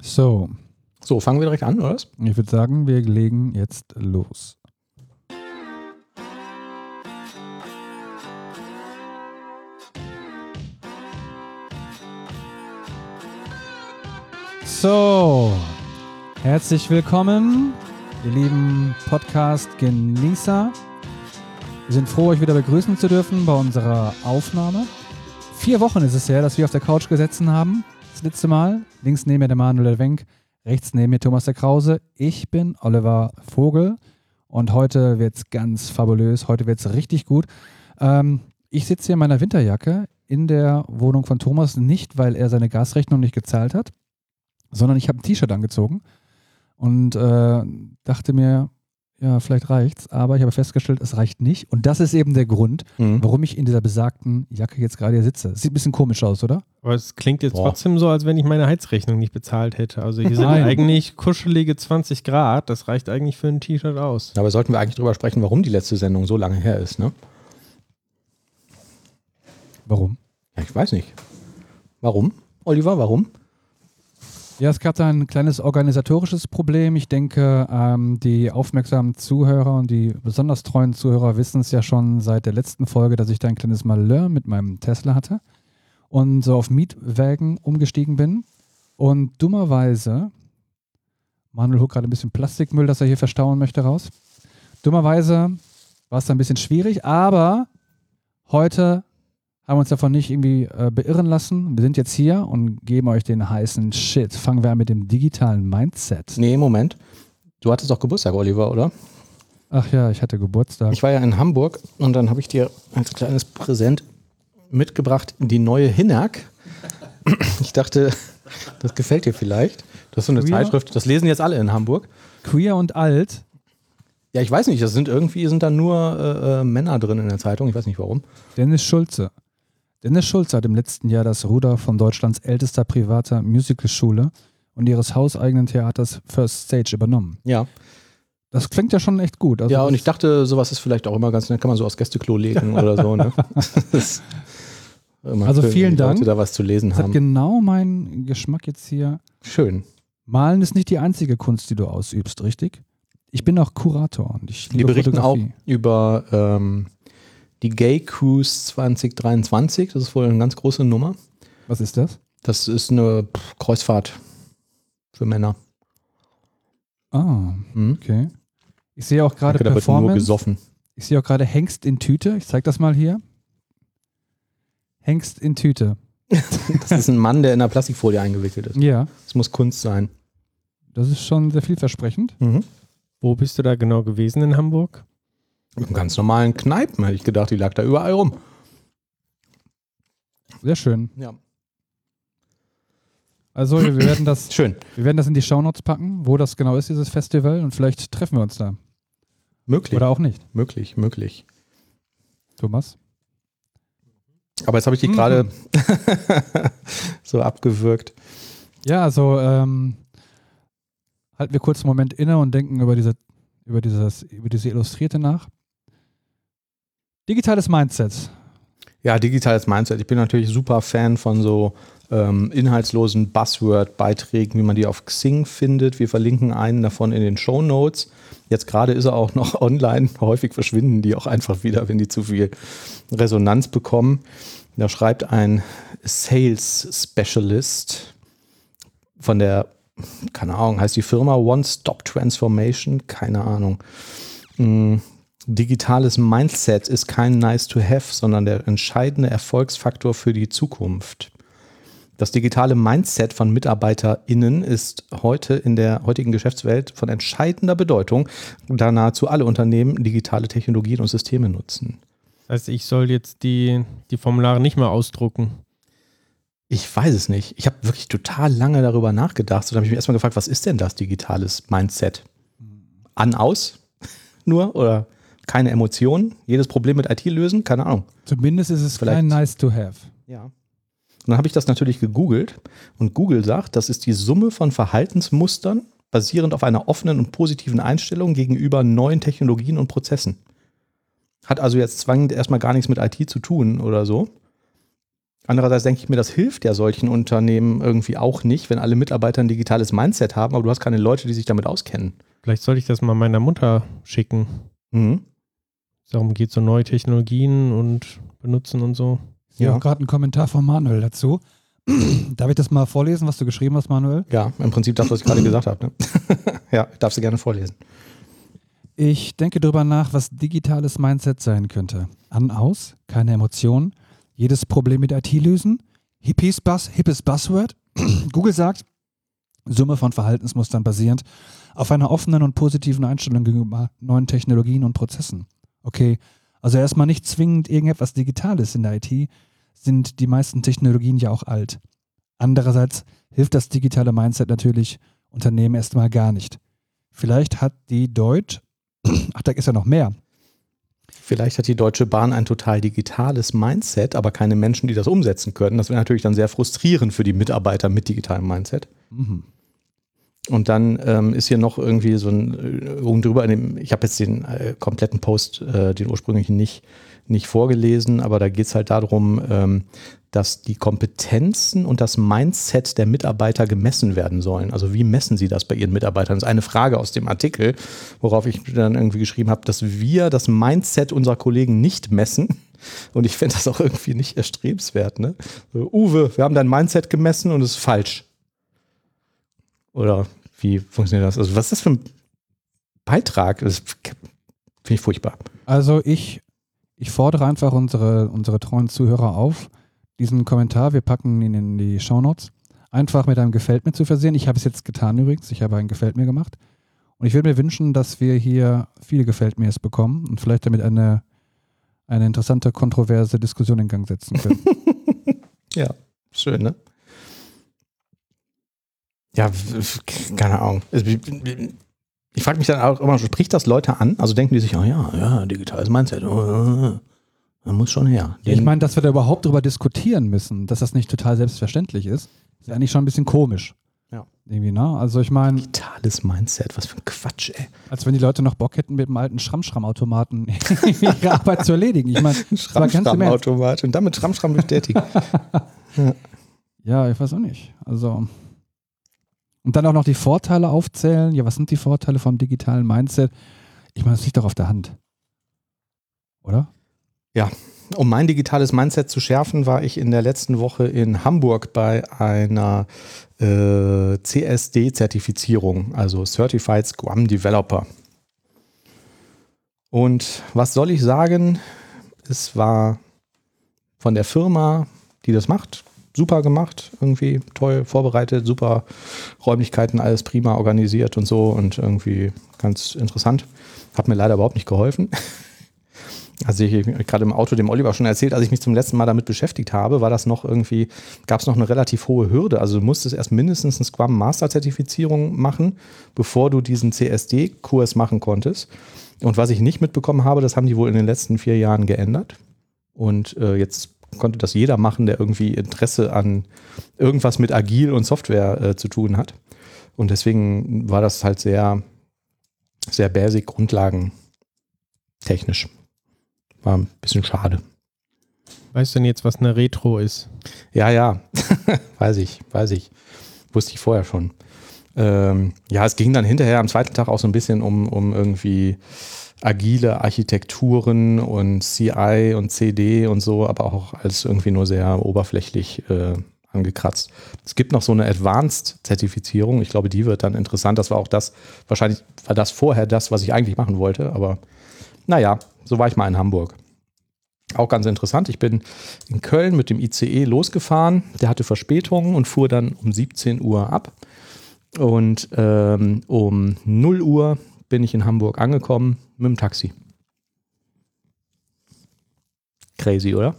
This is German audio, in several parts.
So, So, fangen wir direkt an, oder? was? ich würde sagen, wir legen jetzt los. So, herzlich willkommen, ihr lieben Podcast-Genießer. Wir sind froh, euch wieder begrüßen zu dürfen bei unserer Aufnahme. Vier Wochen ist es her, dass wir auf der Couch gesessen haben. Das letzte Mal. Links neben mir der Manuel Wenk, rechts neben mir Thomas der Krause. Ich bin Oliver Vogel und heute wird es ganz fabulös. Heute wird es richtig gut. Ähm, ich sitze hier in meiner Winterjacke in der Wohnung von Thomas, nicht weil er seine Gasrechnung nicht gezahlt hat, sondern ich habe ein T-Shirt angezogen und äh, dachte mir, ja, vielleicht reicht's, aber ich habe festgestellt, es reicht nicht. Und das ist eben der Grund, Mhm. warum ich in dieser besagten Jacke jetzt gerade hier sitze. Sieht ein bisschen komisch aus, oder? Aber es klingt jetzt Boah. trotzdem so, als wenn ich meine Heizrechnung nicht bezahlt hätte. Also hier sind Nein. eigentlich kuschelige 20 Grad. Das reicht eigentlich für ein T-Shirt aus. Aber sollten wir eigentlich drüber sprechen, warum die letzte Sendung so lange her ist, ne? Warum? Ja, ich weiß nicht. Warum? Oliver, warum? Ja, es gab da ein kleines organisatorisches Problem. Ich denke, ähm, die aufmerksamen Zuhörer und die besonders treuen Zuhörer wissen es ja schon seit der letzten Folge, dass ich da ein kleines Malheur mit meinem Tesla hatte und so auf Mietwägen umgestiegen bin. Und dummerweise, Manuel holt gerade ein bisschen Plastikmüll, das er hier verstauen möchte, raus. Dummerweise war es da ein bisschen schwierig, aber heute haben wir uns davon nicht irgendwie äh, beirren lassen. Wir sind jetzt hier und geben euch den heißen Shit. Fangen wir an mit dem digitalen Mindset. Nee, Moment. Du hattest doch Geburtstag, Oliver, oder? Ach ja, ich hatte Geburtstag. Ich war ja in Hamburg und dann habe ich dir als kleines Präsent mitgebracht die neue Hinak. Ich dachte, das gefällt dir vielleicht. Das ist so eine Queer? Zeitschrift, das lesen jetzt alle in Hamburg. Queer und alt. Ja, ich weiß nicht, das sind irgendwie sind da nur äh, äh, Männer drin in der Zeitung, ich weiß nicht warum. Dennis Schulze. Dennis Schulze hat im letzten Jahr das Ruder von Deutschlands ältester privater Musicalschule und ihres hauseigenen Theaters First Stage übernommen. Ja. Das klingt ja schon echt gut. Also ja, und ich dachte, sowas ist vielleicht auch immer ganz nett, kann man so aus Gästeklo legen oder so. Ne? Also vielen Dank. Leute da was zu lesen das hat haben. genau meinen Geschmack jetzt hier. Schön. Malen ist nicht die einzige Kunst, die du ausübst, richtig? Ich bin auch Kurator und ich Die liebe berichten auch über ähm, die Gay Cruise 2023. Das ist wohl eine ganz große Nummer. Was ist das? Das ist eine Kreuzfahrt für Männer. Ah, Hm? okay. Ich sehe auch gerade Danke, da wird nur Performance. gesoffen. Ich sehe auch gerade Hengst in Tüte. Ich zeige das mal hier. Hengst in Tüte. Das ist ein Mann, der in einer Plastikfolie eingewickelt ist. Ja, Das muss Kunst sein. das ist schon sehr vielversprechend. Mhm. Wo bist du da genau gewesen in Hamburg? Einem ganz normalen Kneipen hätte ich gedacht, die lag da überall rum. Sehr schön. Ja. Also wir werden das, Schön. wir werden das in die Shownotes packen, wo das genau ist, dieses Festival. Und vielleicht treffen wir uns da. Möglich. Oder auch nicht. Möglich, möglich. Thomas? Aber jetzt habe ich die Mhm. gerade so abgewürgt. Ja, also ähm, halten wir kurz einen Moment inne und denken über diese, über dieses, über diese Illustrierte nach. Digitales Mindset. Ja, digitales Mindset. Ich bin natürlich super Fan von so ähm, inhaltslosen Buzzword-Beiträgen, wie man die auf Xing findet. Wir verlinken einen davon in den Show Notes. Jetzt gerade ist er auch noch online. Häufig verschwinden die auch einfach wieder, wenn die zu viel Resonanz bekommen. Da schreibt ein Sales Specialist von der, keine Ahnung, heißt die Firma One Stop Transformation? Keine Ahnung. Digitales Mindset ist kein nice to have, sondern der entscheidende Erfolgsfaktor für die Zukunft. Das digitale Mindset von MitarbeiterInnen ist heute in der heutigen Geschäftswelt von entscheidender Bedeutung, da nahezu alle Unternehmen digitale Technologien und Systeme nutzen. Das heißt, ich soll jetzt die, die Formulare nicht mehr ausdrucken. Ich weiß es nicht. Ich habe wirklich total lange darüber nachgedacht. Und habe ich mich erstmal gefragt, was ist denn das digitales Mindset? An, aus? Nur? Oder keine Emotionen? Jedes Problem mit IT lösen? Keine Ahnung. Zumindest ist es Vielleicht- kein nice to have. Ja. Und dann habe ich das natürlich gegoogelt und Google sagt, das ist die Summe von Verhaltensmustern basierend auf einer offenen und positiven Einstellung gegenüber neuen Technologien und Prozessen. Hat also jetzt zwangend erstmal gar nichts mit IT zu tun oder so. Andererseits denke ich mir, das hilft ja solchen Unternehmen irgendwie auch nicht, wenn alle Mitarbeiter ein digitales Mindset haben, aber du hast keine Leute, die sich damit auskennen. Vielleicht sollte ich das mal meiner Mutter schicken. Mhm. Darum geht es um neue Technologien und benutzen und so. Ich Ja. auch gerade einen Kommentar von Manuel dazu. Darf ich das mal vorlesen, was du geschrieben hast, Manuel? Ja, im Prinzip das, was ich gerade gesagt habe. Ne? ja, darfst du gerne vorlesen. Ich denke darüber nach, was digitales Mindset sein könnte. An, aus, keine Emotionen, jedes Problem mit IT lösen, hippies Buzz, hippes Buzzword. Google sagt, Summe von Verhaltensmustern basierend auf einer offenen und positiven Einstellung gegenüber neuen Technologien und Prozessen. Okay, also erstmal nicht zwingend irgendetwas Digitales in der IT, sind die meisten Technologien ja auch alt. Andererseits hilft das digitale Mindset natürlich Unternehmen erstmal gar nicht. Vielleicht hat die Deutsch, ach, da ist ja noch mehr. Vielleicht hat die Deutsche Bahn ein total digitales Mindset, aber keine Menschen, die das umsetzen können. Das wäre natürlich dann sehr frustrierend für die Mitarbeiter mit digitalem Mindset. Mhm. Und dann ähm, ist hier noch irgendwie so ein äh, oben drüber, in dem, ich habe jetzt den äh, kompletten Post, äh, den ursprünglichen nicht, nicht vorgelesen, aber da geht es halt darum, ähm, dass die Kompetenzen und das Mindset der Mitarbeiter gemessen werden sollen. Also wie messen sie das bei ihren Mitarbeitern? Das ist eine Frage aus dem Artikel, worauf ich dann irgendwie geschrieben habe, dass wir das Mindset unserer Kollegen nicht messen. Und ich finde das auch irgendwie nicht erstrebenswert. Ne? So, Uwe, wir haben dein Mindset gemessen und es ist falsch. Oder wie funktioniert das? Also, was ist das für ein Beitrag? Das finde ich furchtbar. Also ich, ich fordere einfach unsere, unsere treuen Zuhörer auf, diesen Kommentar, wir packen ihn in die Shownotes, einfach mit einem Gefällt mir zu versehen. Ich habe es jetzt getan übrigens, ich habe ein Gefällt mir gemacht. Und ich würde mir wünschen, dass wir hier viele Gefällt mir's bekommen und vielleicht damit eine, eine interessante, kontroverse Diskussion in Gang setzen können. Ja, schön, ne? Ja, keine Ahnung. Ich frage mich dann auch immer, spricht das Leute an? Also denken die sich, oh ja, ja, digitales Mindset, oh, oh, oh. man muss schon her. ich meine, dass wir da überhaupt drüber diskutieren müssen, dass das nicht total selbstverständlich ist, ist eigentlich schon ein bisschen komisch. Ja. Irgendwie, ne? Also ich meine, digitales Mindset, was für ein Quatsch, ey. Als wenn die Leute noch Bock hätten, mit dem alten Schramm-Schramm-Automaten ihre Arbeit zu erledigen. Ich meine. Schramm-Schramm-Automat und damit Schramm-Schramm bestätigen. Ja, ich weiß auch nicht. Also. Und dann auch noch die Vorteile aufzählen. Ja, was sind die Vorteile vom digitalen Mindset? Ich meine, das liegt doch auf der Hand. Oder? Um mein digitales Mindset zu schärfen, war ich in der letzten Woche in Hamburg bei einer äh, CSD-Zertifizierung, also Certified Scrum Developer. Und was soll ich sagen? Es war von der Firma, die das macht, super gemacht, irgendwie toll vorbereitet, super Räumlichkeiten, alles prima organisiert und so und irgendwie ganz interessant. Hat mir leider überhaupt nicht geholfen. Also ich, ich gerade im Auto dem Oliver schon erzählt, als ich mich zum letzten Mal damit beschäftigt habe, war das noch irgendwie, gab es noch eine relativ hohe Hürde. Also du musstest erst mindestens eine Scrum Master Zertifizierung machen, bevor du diesen CSD-Kurs machen konntest. Und was ich nicht mitbekommen habe, das haben die wohl in den letzten vier Jahren geändert. Und äh, jetzt konnte das jeder machen, der irgendwie Interesse an irgendwas mit Agil und Software äh, zu tun hat. Und deswegen war das halt sehr, sehr basic, grundlagentechnisch. War ein bisschen schade. Weißt du denn jetzt, was eine Retro ist? Ja, ja, weiß ich, weiß ich. Wusste ich vorher schon. Ähm, ja, es ging dann hinterher am zweiten Tag auch so ein bisschen um, um irgendwie agile Architekturen und CI und CD und so, aber auch als irgendwie nur sehr oberflächlich äh, angekratzt. Es gibt noch so eine Advanced-Zertifizierung. Ich glaube, die wird dann interessant. Das war auch das, wahrscheinlich war das vorher das, was ich eigentlich machen wollte, aber naja, so war ich mal in Hamburg. Auch ganz interessant. Ich bin in Köln mit dem ICE losgefahren. Der hatte Verspätungen und fuhr dann um 17 Uhr ab. Und ähm, um 0 Uhr bin ich in Hamburg angekommen mit dem Taxi. Crazy, oder?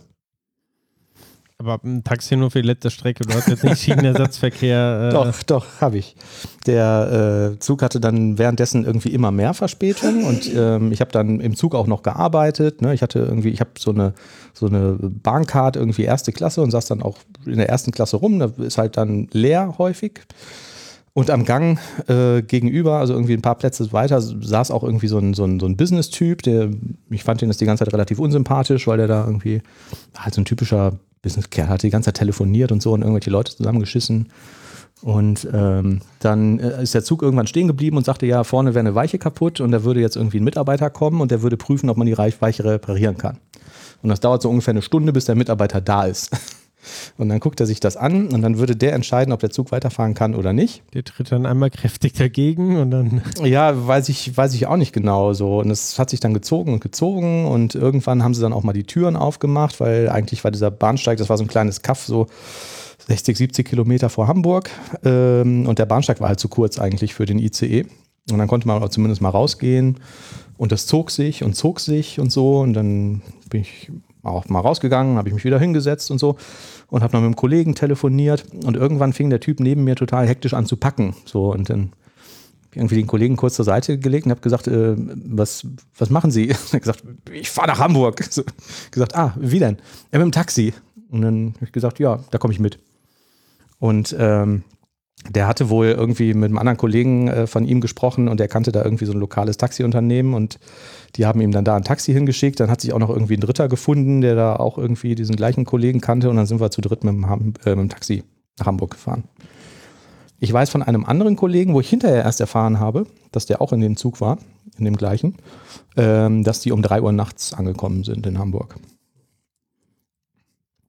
Aber ein Taxi nur für die letzte Strecke. Du hast jetzt nicht Schienenersatzverkehr. Äh, Doch, doch, habe ich. Der äh, Zug hatte dann währenddessen irgendwie immer mehr Verspätung und ähm, ich habe dann im Zug auch noch gearbeitet. Ne? Ich hatte irgendwie, ich habe so eine, so eine Bahncard irgendwie erste Klasse und saß dann auch in der ersten Klasse rum. Da ist halt dann leer häufig. Und am Gang äh, gegenüber, also irgendwie ein paar Plätze weiter, saß auch irgendwie so ein, so ein, so ein Business-Typ, der, ich fand den das die ganze Zeit relativ unsympathisch, weil der da irgendwie halt so ein typischer Businesskerl hat die ganze Zeit telefoniert und so und irgendwelche Leute zusammengeschissen. Und ähm, dann äh, ist der Zug irgendwann stehen geblieben und sagte, ja, vorne wäre eine Weiche kaputt und da würde jetzt irgendwie ein Mitarbeiter kommen und der würde prüfen, ob man die Weiche reparieren kann. Und das dauert so ungefähr eine Stunde, bis der Mitarbeiter da ist. Und dann guckt er sich das an und dann würde der entscheiden, ob der Zug weiterfahren kann oder nicht. Der tritt dann einmal kräftig dagegen und dann. Ja, weiß ich, weiß ich auch nicht genau so. Und es hat sich dann gezogen und gezogen und irgendwann haben sie dann auch mal die Türen aufgemacht, weil eigentlich war dieser Bahnsteig, das war so ein kleines Kaff, so 60, 70 Kilometer vor Hamburg. Ähm, und der Bahnsteig war halt zu kurz eigentlich für den ICE. Und dann konnte man auch zumindest mal rausgehen. Und das zog sich und zog sich und so. Und dann bin ich auch mal rausgegangen, habe ich mich wieder hingesetzt und so und habe noch mit einem Kollegen telefoniert und irgendwann fing der Typ neben mir total hektisch an zu packen. So und dann irgendwie den Kollegen kurz zur Seite gelegt und habe gesagt, äh, was, was machen Sie? Er hat gesagt, ich fahre nach Hamburg. So, gesagt, ah, wie denn? Ja, mit dem Taxi. Und dann habe ich gesagt, ja, da komme ich mit. Und ähm, der hatte wohl irgendwie mit einem anderen Kollegen äh, von ihm gesprochen und der kannte da irgendwie so ein lokales Taxiunternehmen und die haben ihm dann da ein Taxi hingeschickt. Dann hat sich auch noch irgendwie ein Dritter gefunden, der da auch irgendwie diesen gleichen Kollegen kannte und dann sind wir zu dritt mit dem, äh, mit dem Taxi nach Hamburg gefahren. Ich weiß von einem anderen Kollegen, wo ich hinterher erst erfahren habe, dass der auch in dem Zug war, in dem gleichen, ähm, dass die um drei Uhr nachts angekommen sind in Hamburg.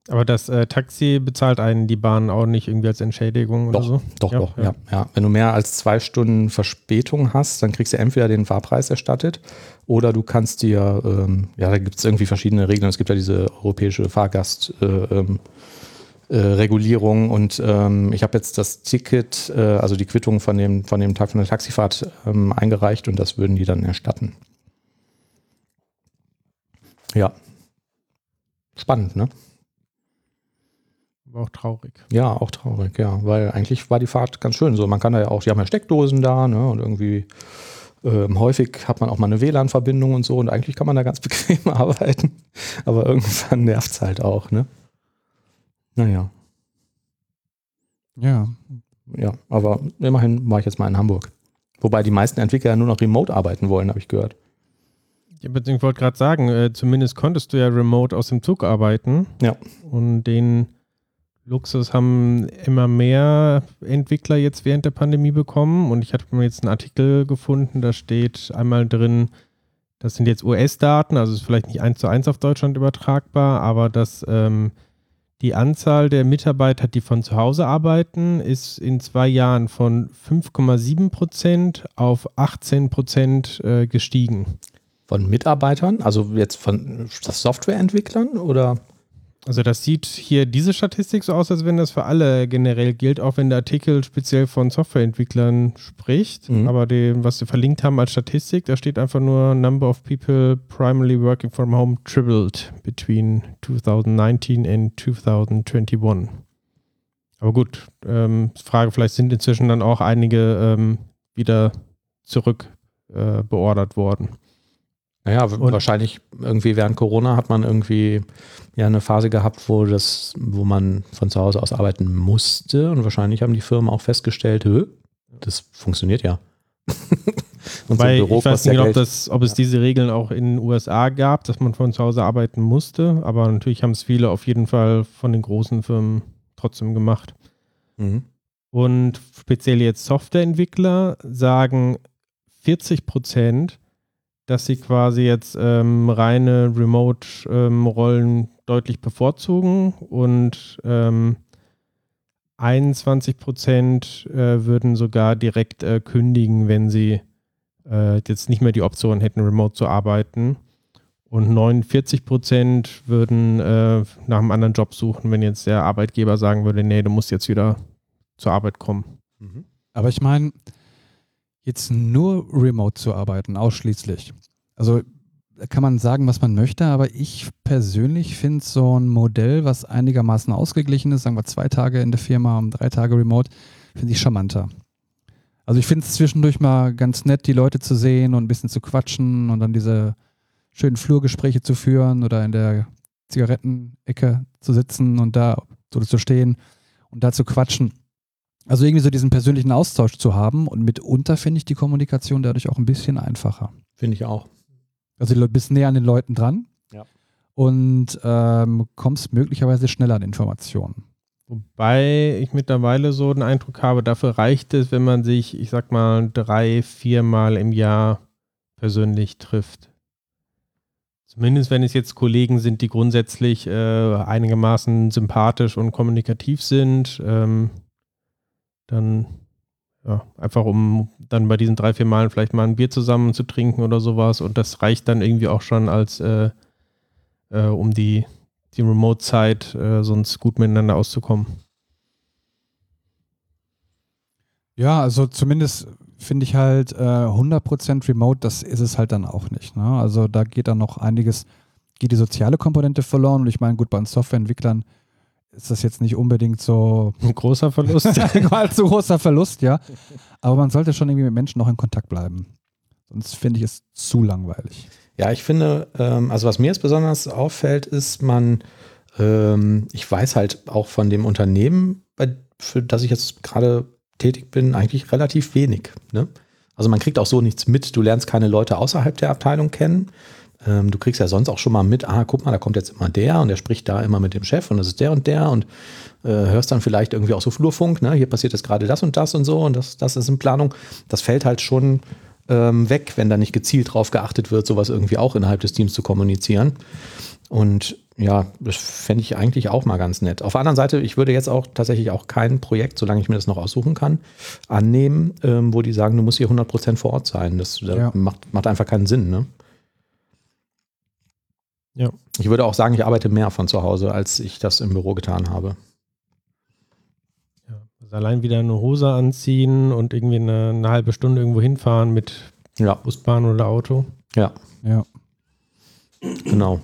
Aber das äh, Taxi bezahlt einen die Bahn auch nicht irgendwie als Entschädigung doch, oder so? Doch, ja, doch, ja. ja. ja. Wenn du mehr als zwei Stunden Verspätung hast, dann kriegst du entweder den Fahrpreis erstattet oder du kannst dir, ähm, ja, da gibt es irgendwie verschiedene Regeln. Es gibt ja diese europäische Fahrgastregulierung äh, ähm, äh, und ähm, ich habe jetzt das Ticket, äh, also die Quittung von dem, von dem Tag von der Taxifahrt ähm, eingereicht und das würden die dann erstatten. Ja. Spannend, ne? War auch traurig. Ja, auch traurig, ja. Weil eigentlich war die Fahrt ganz schön so. Man kann da ja auch, die haben ja Steckdosen da, ne? Und irgendwie ähm, häufig hat man auch mal eine WLAN-Verbindung und so und eigentlich kann man da ganz bequem arbeiten. Aber irgendwann nervt es halt auch, ne? Naja. Ja. Ja, aber immerhin war ich jetzt mal in Hamburg. Wobei die meisten Entwickler ja nur noch remote arbeiten wollen, habe ich gehört. Ja, ich wollte gerade sagen, äh, zumindest konntest du ja remote aus dem Zug arbeiten. Ja. Und den Luxus haben immer mehr Entwickler jetzt während der Pandemie bekommen. Und ich hatte mir jetzt einen Artikel gefunden, da steht einmal drin, das sind jetzt US-Daten, also ist vielleicht nicht eins zu eins auf Deutschland übertragbar, aber dass ähm, die Anzahl der Mitarbeiter, die von zu Hause arbeiten, ist in zwei Jahren von 5,7 Prozent auf 18 Prozent äh, gestiegen. Von Mitarbeitern? Also jetzt von Softwareentwicklern oder? Also das sieht hier diese Statistik so aus, als wenn das für alle generell gilt, auch wenn der Artikel speziell von Softwareentwicklern spricht. Mhm. Aber dem, was sie verlinkt haben als Statistik, da steht einfach nur Number of people primarily working from home tripled between 2019 and 2021. Aber gut, ähm, Frage, vielleicht sind inzwischen dann auch einige ähm, wieder zurück äh, beordert worden. Naja, und wahrscheinlich irgendwie während Corona hat man irgendwie ja eine Phase gehabt, wo das, wo man von zu Hause aus arbeiten musste und wahrscheinlich haben die Firmen auch festgestellt, das funktioniert ja. und Weil so Büro ich weiß nicht, ob, das, ob es diese Regeln auch in den USA gab, dass man von zu Hause arbeiten musste, aber natürlich haben es viele auf jeden Fall von den großen Firmen trotzdem gemacht. Mhm. Und speziell jetzt Softwareentwickler sagen 40 Prozent, dass sie quasi jetzt ähm, reine Remote-Rollen ähm, deutlich bevorzugen und ähm, 21 Prozent äh, würden sogar direkt äh, kündigen, wenn sie äh, jetzt nicht mehr die Option hätten, remote zu arbeiten. Und 49 Prozent würden äh, nach einem anderen Job suchen, wenn jetzt der Arbeitgeber sagen würde, nee, du musst jetzt wieder zur Arbeit kommen. Mhm. Aber ich meine, jetzt nur remote zu arbeiten, ausschließlich. Also kann man sagen, was man möchte, aber ich persönlich finde so ein Modell, was einigermaßen ausgeglichen ist, sagen wir zwei Tage in der Firma und drei Tage remote, finde ich charmanter. Also ich finde es zwischendurch mal ganz nett, die Leute zu sehen und ein bisschen zu quatschen und dann diese schönen Flurgespräche zu führen oder in der Zigarettenecke zu sitzen und da so zu stehen und da zu quatschen. Also irgendwie so diesen persönlichen Austausch zu haben und mitunter finde ich die Kommunikation dadurch auch ein bisschen einfacher. Finde ich auch. Also du bist näher an den Leuten dran. Ja. und ähm, kommst möglicherweise schneller an Informationen. Wobei ich mittlerweile so den Eindruck habe, dafür reicht es, wenn man sich, ich sag mal, drei, viermal im Jahr persönlich trifft. Zumindest wenn es jetzt Kollegen sind, die grundsätzlich äh, einigermaßen sympathisch und kommunikativ sind, ähm, dann ja, einfach um dann bei diesen drei, vier Malen vielleicht mal ein Bier zusammen zu trinken oder sowas. Und das reicht dann irgendwie auch schon als äh, äh, um die, die Remote-Zeit äh, sonst gut miteinander auszukommen. Ja, also zumindest finde ich halt äh, 100% Remote, das ist es halt dann auch nicht. Ne? Also da geht dann noch einiges, geht die soziale Komponente verloren. Und ich meine, gut, bei den Softwareentwicklern ist das jetzt nicht unbedingt so ein großer Verlust. Allzu großer Verlust, ja. Aber man sollte schon irgendwie mit Menschen noch in Kontakt bleiben. Sonst finde ich es zu langweilig. Ja, ich finde, ähm, also was mir jetzt besonders auffällt, ist, man, ähm, ich weiß halt auch von dem Unternehmen, bei, für das ich jetzt gerade tätig bin, eigentlich relativ wenig. Ne? Also man kriegt auch so nichts mit. Du lernst keine Leute außerhalb der Abteilung kennen. Ähm, du kriegst ja sonst auch schon mal mit, ah, guck mal, da kommt jetzt immer der und der spricht da immer mit dem Chef und das ist der und der und äh, hörst dann vielleicht irgendwie auch so Flurfunk, ne? hier passiert jetzt gerade das und das und so und das, das ist in Planung. Das fällt halt schon ähm, weg, wenn da nicht gezielt drauf geachtet wird, sowas irgendwie auch innerhalb des Teams zu kommunizieren. Und ja, das fände ich eigentlich auch mal ganz nett. Auf der anderen Seite, ich würde jetzt auch tatsächlich auch kein Projekt, solange ich mir das noch aussuchen kann, annehmen, ähm, wo die sagen, du musst hier 100% vor Ort sein. Das, das ja. macht, macht einfach keinen Sinn. Ne? Ja. Ich würde auch sagen, ich arbeite mehr von zu Hause, als ich das im Büro getan habe. Also allein wieder eine Hose anziehen und irgendwie eine, eine halbe Stunde irgendwo hinfahren mit ja. Busbahn oder Auto. Ja. Ja. Genau.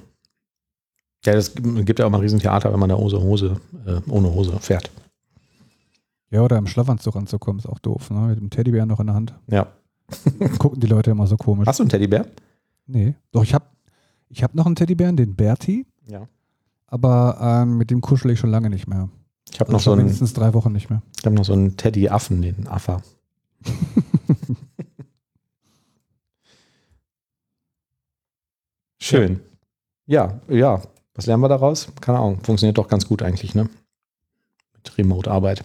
Ja, das gibt ja auch mal ein Riesentheater, wenn man da ohne Hose, äh, ohne Hose fährt. Ja, oder im Schlafanzug anzukommen, ist auch doof, ne? Mit dem Teddybär noch in der Hand. Ja. Gucken die Leute immer so komisch. Hast du einen Teddybär? Nee. Doch, ich habe ich hab noch einen Teddybären, den Bertie. Ja. Aber ähm, mit dem kuschel ich schon lange nicht mehr. Ich habe also noch so einen. Mindestens drei Wochen nicht mehr. Ich habe noch so einen Teddy-Affen, den Affa. Schön. Ja, ja. Was lernen wir daraus? Keine Ahnung. Funktioniert doch ganz gut eigentlich, ne? Mit Remote-Arbeit.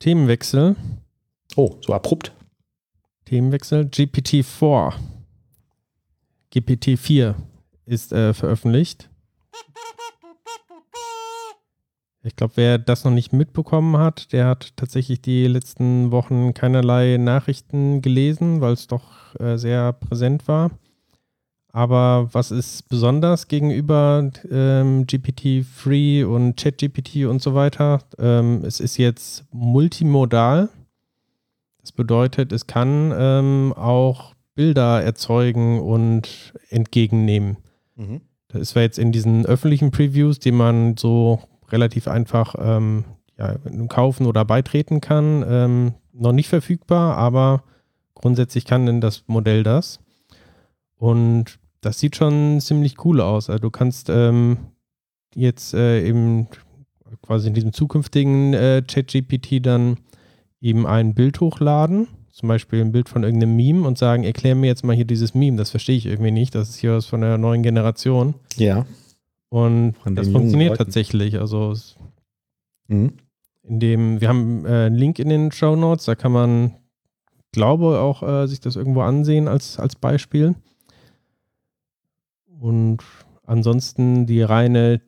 Themenwechsel. Oh, so abrupt. Themenwechsel. GPT-4. GPT-4 ist äh, veröffentlicht. Ich glaube, wer das noch nicht mitbekommen hat, der hat tatsächlich die letzten Wochen keinerlei Nachrichten gelesen, weil es doch äh, sehr präsent war. Aber was ist besonders gegenüber ähm, GPT-3 und ChatGPT und so weiter? Ähm, es ist jetzt multimodal. Das bedeutet, es kann ähm, auch Bilder erzeugen und entgegennehmen. Mhm. Das ist zwar jetzt in diesen öffentlichen Previews, die man so relativ einfach ähm, ja, kaufen oder beitreten kann. Ähm, noch nicht verfügbar, aber grundsätzlich kann denn das Modell das. Und das sieht schon ziemlich cool aus. Also du kannst ähm, jetzt äh, eben quasi in diesem zukünftigen äh, ChatGPT dann eben ein Bild hochladen, zum Beispiel ein Bild von irgendeinem Meme und sagen, erklär mir jetzt mal hier dieses Meme, das verstehe ich irgendwie nicht, das ist hier was von der neuen Generation. Ja. Und das funktioniert tatsächlich. Also mhm. in dem, wir haben äh, einen Link in den Show Notes, da kann man, glaube auch, äh, sich das irgendwo ansehen als, als Beispiel. Und ansonsten die reine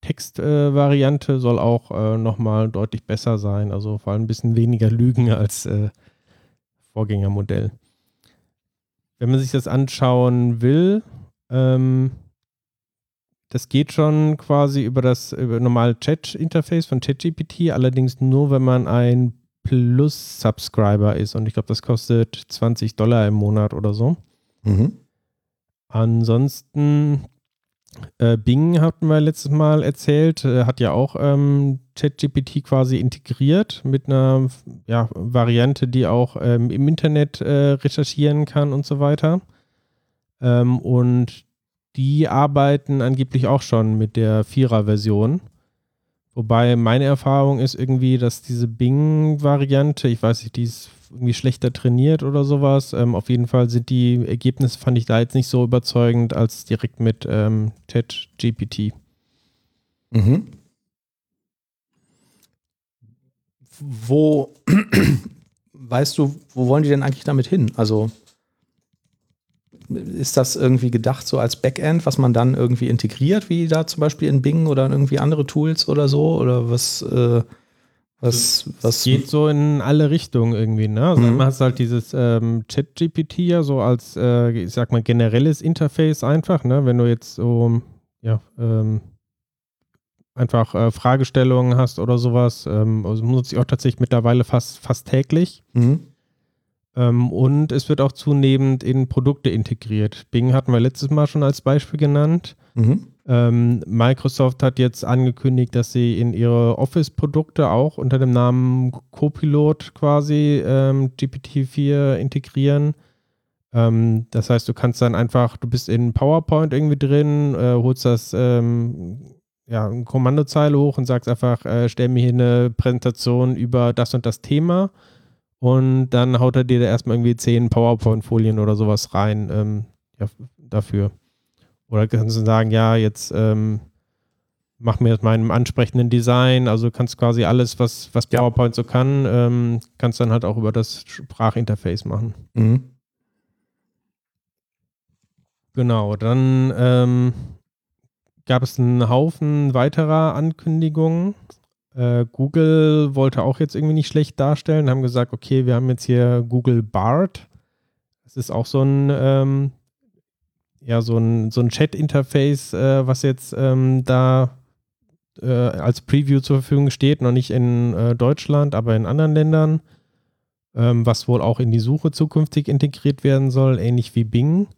Textvariante äh, soll auch äh, nochmal deutlich besser sein. Also vor allem ein bisschen weniger Lügen als äh, Vorgängermodell. Wenn man sich das anschauen will, ähm, das geht schon quasi über das über normale Chat-Interface von ChatGPT, allerdings nur, wenn man ein Plus-Subscriber ist. Und ich glaube, das kostet 20 Dollar im Monat oder so. Mhm. Ansonsten, äh, Bing hatten wir letztes Mal erzählt, äh, hat ja auch ähm, ChatGPT quasi integriert mit einer ja, Variante, die auch ähm, im Internet äh, recherchieren kann und so weiter. Ähm, und die arbeiten angeblich auch schon mit der Vierer-Version. Wobei meine Erfahrung ist irgendwie, dass diese Bing-Variante, ich weiß nicht, die ist irgendwie schlechter trainiert oder sowas. Ähm, auf jeden Fall sind die Ergebnisse, fand ich da jetzt nicht so überzeugend als direkt mit ähm, ChatGPT. Mhm. Wo, weißt du, wo wollen die denn eigentlich damit hin? Also ist das irgendwie gedacht so als Backend, was man dann irgendwie integriert, wie da zum Beispiel in Bing oder irgendwie andere Tools oder so? Oder was, äh, was, was geht so in alle Richtungen irgendwie, ne? Also mhm. man hat halt dieses ähm, Chat-GPT ja so als, äh, ich sag mal, generelles Interface einfach, ne? Wenn du jetzt so, ja, ähm, einfach äh, Fragestellungen hast oder sowas, ähm, also nutze ich auch tatsächlich mittlerweile fast, fast täglich. Mhm. Ähm, und es wird auch zunehmend in Produkte integriert. Bing hatten wir letztes Mal schon als Beispiel genannt. Mhm. Ähm, Microsoft hat jetzt angekündigt, dass sie in ihre Office-Produkte auch unter dem Namen Copilot quasi ähm, GPT-4 integrieren. Ähm, das heißt, du kannst dann einfach, du bist in PowerPoint irgendwie drin, äh, holst das ähm, ja, eine Kommandozeile hoch und sagst einfach, äh, stell mir hier eine Präsentation über das und das Thema und dann haut er dir da erstmal irgendwie zehn PowerPoint-Folien oder sowas rein ähm, ja, dafür. Oder kannst du sagen, ja, jetzt ähm, mach mir meinem ansprechenden Design, also kannst quasi alles, was, was PowerPoint ja. so kann, ähm, kannst dann halt auch über das Sprachinterface machen. Mhm. Genau, dann ähm, gab es einen Haufen weiterer Ankündigungen. Äh, Google wollte auch jetzt irgendwie nicht schlecht darstellen, haben gesagt, okay, wir haben jetzt hier Google Bart. Das ist auch so ein, ähm, ja, so ein, so ein Chat-Interface, äh, was jetzt ähm, da äh, als Preview zur Verfügung steht, noch nicht in äh, Deutschland, aber in anderen Ländern, ähm, was wohl auch in die Suche zukünftig integriert werden soll, ähnlich wie Bing.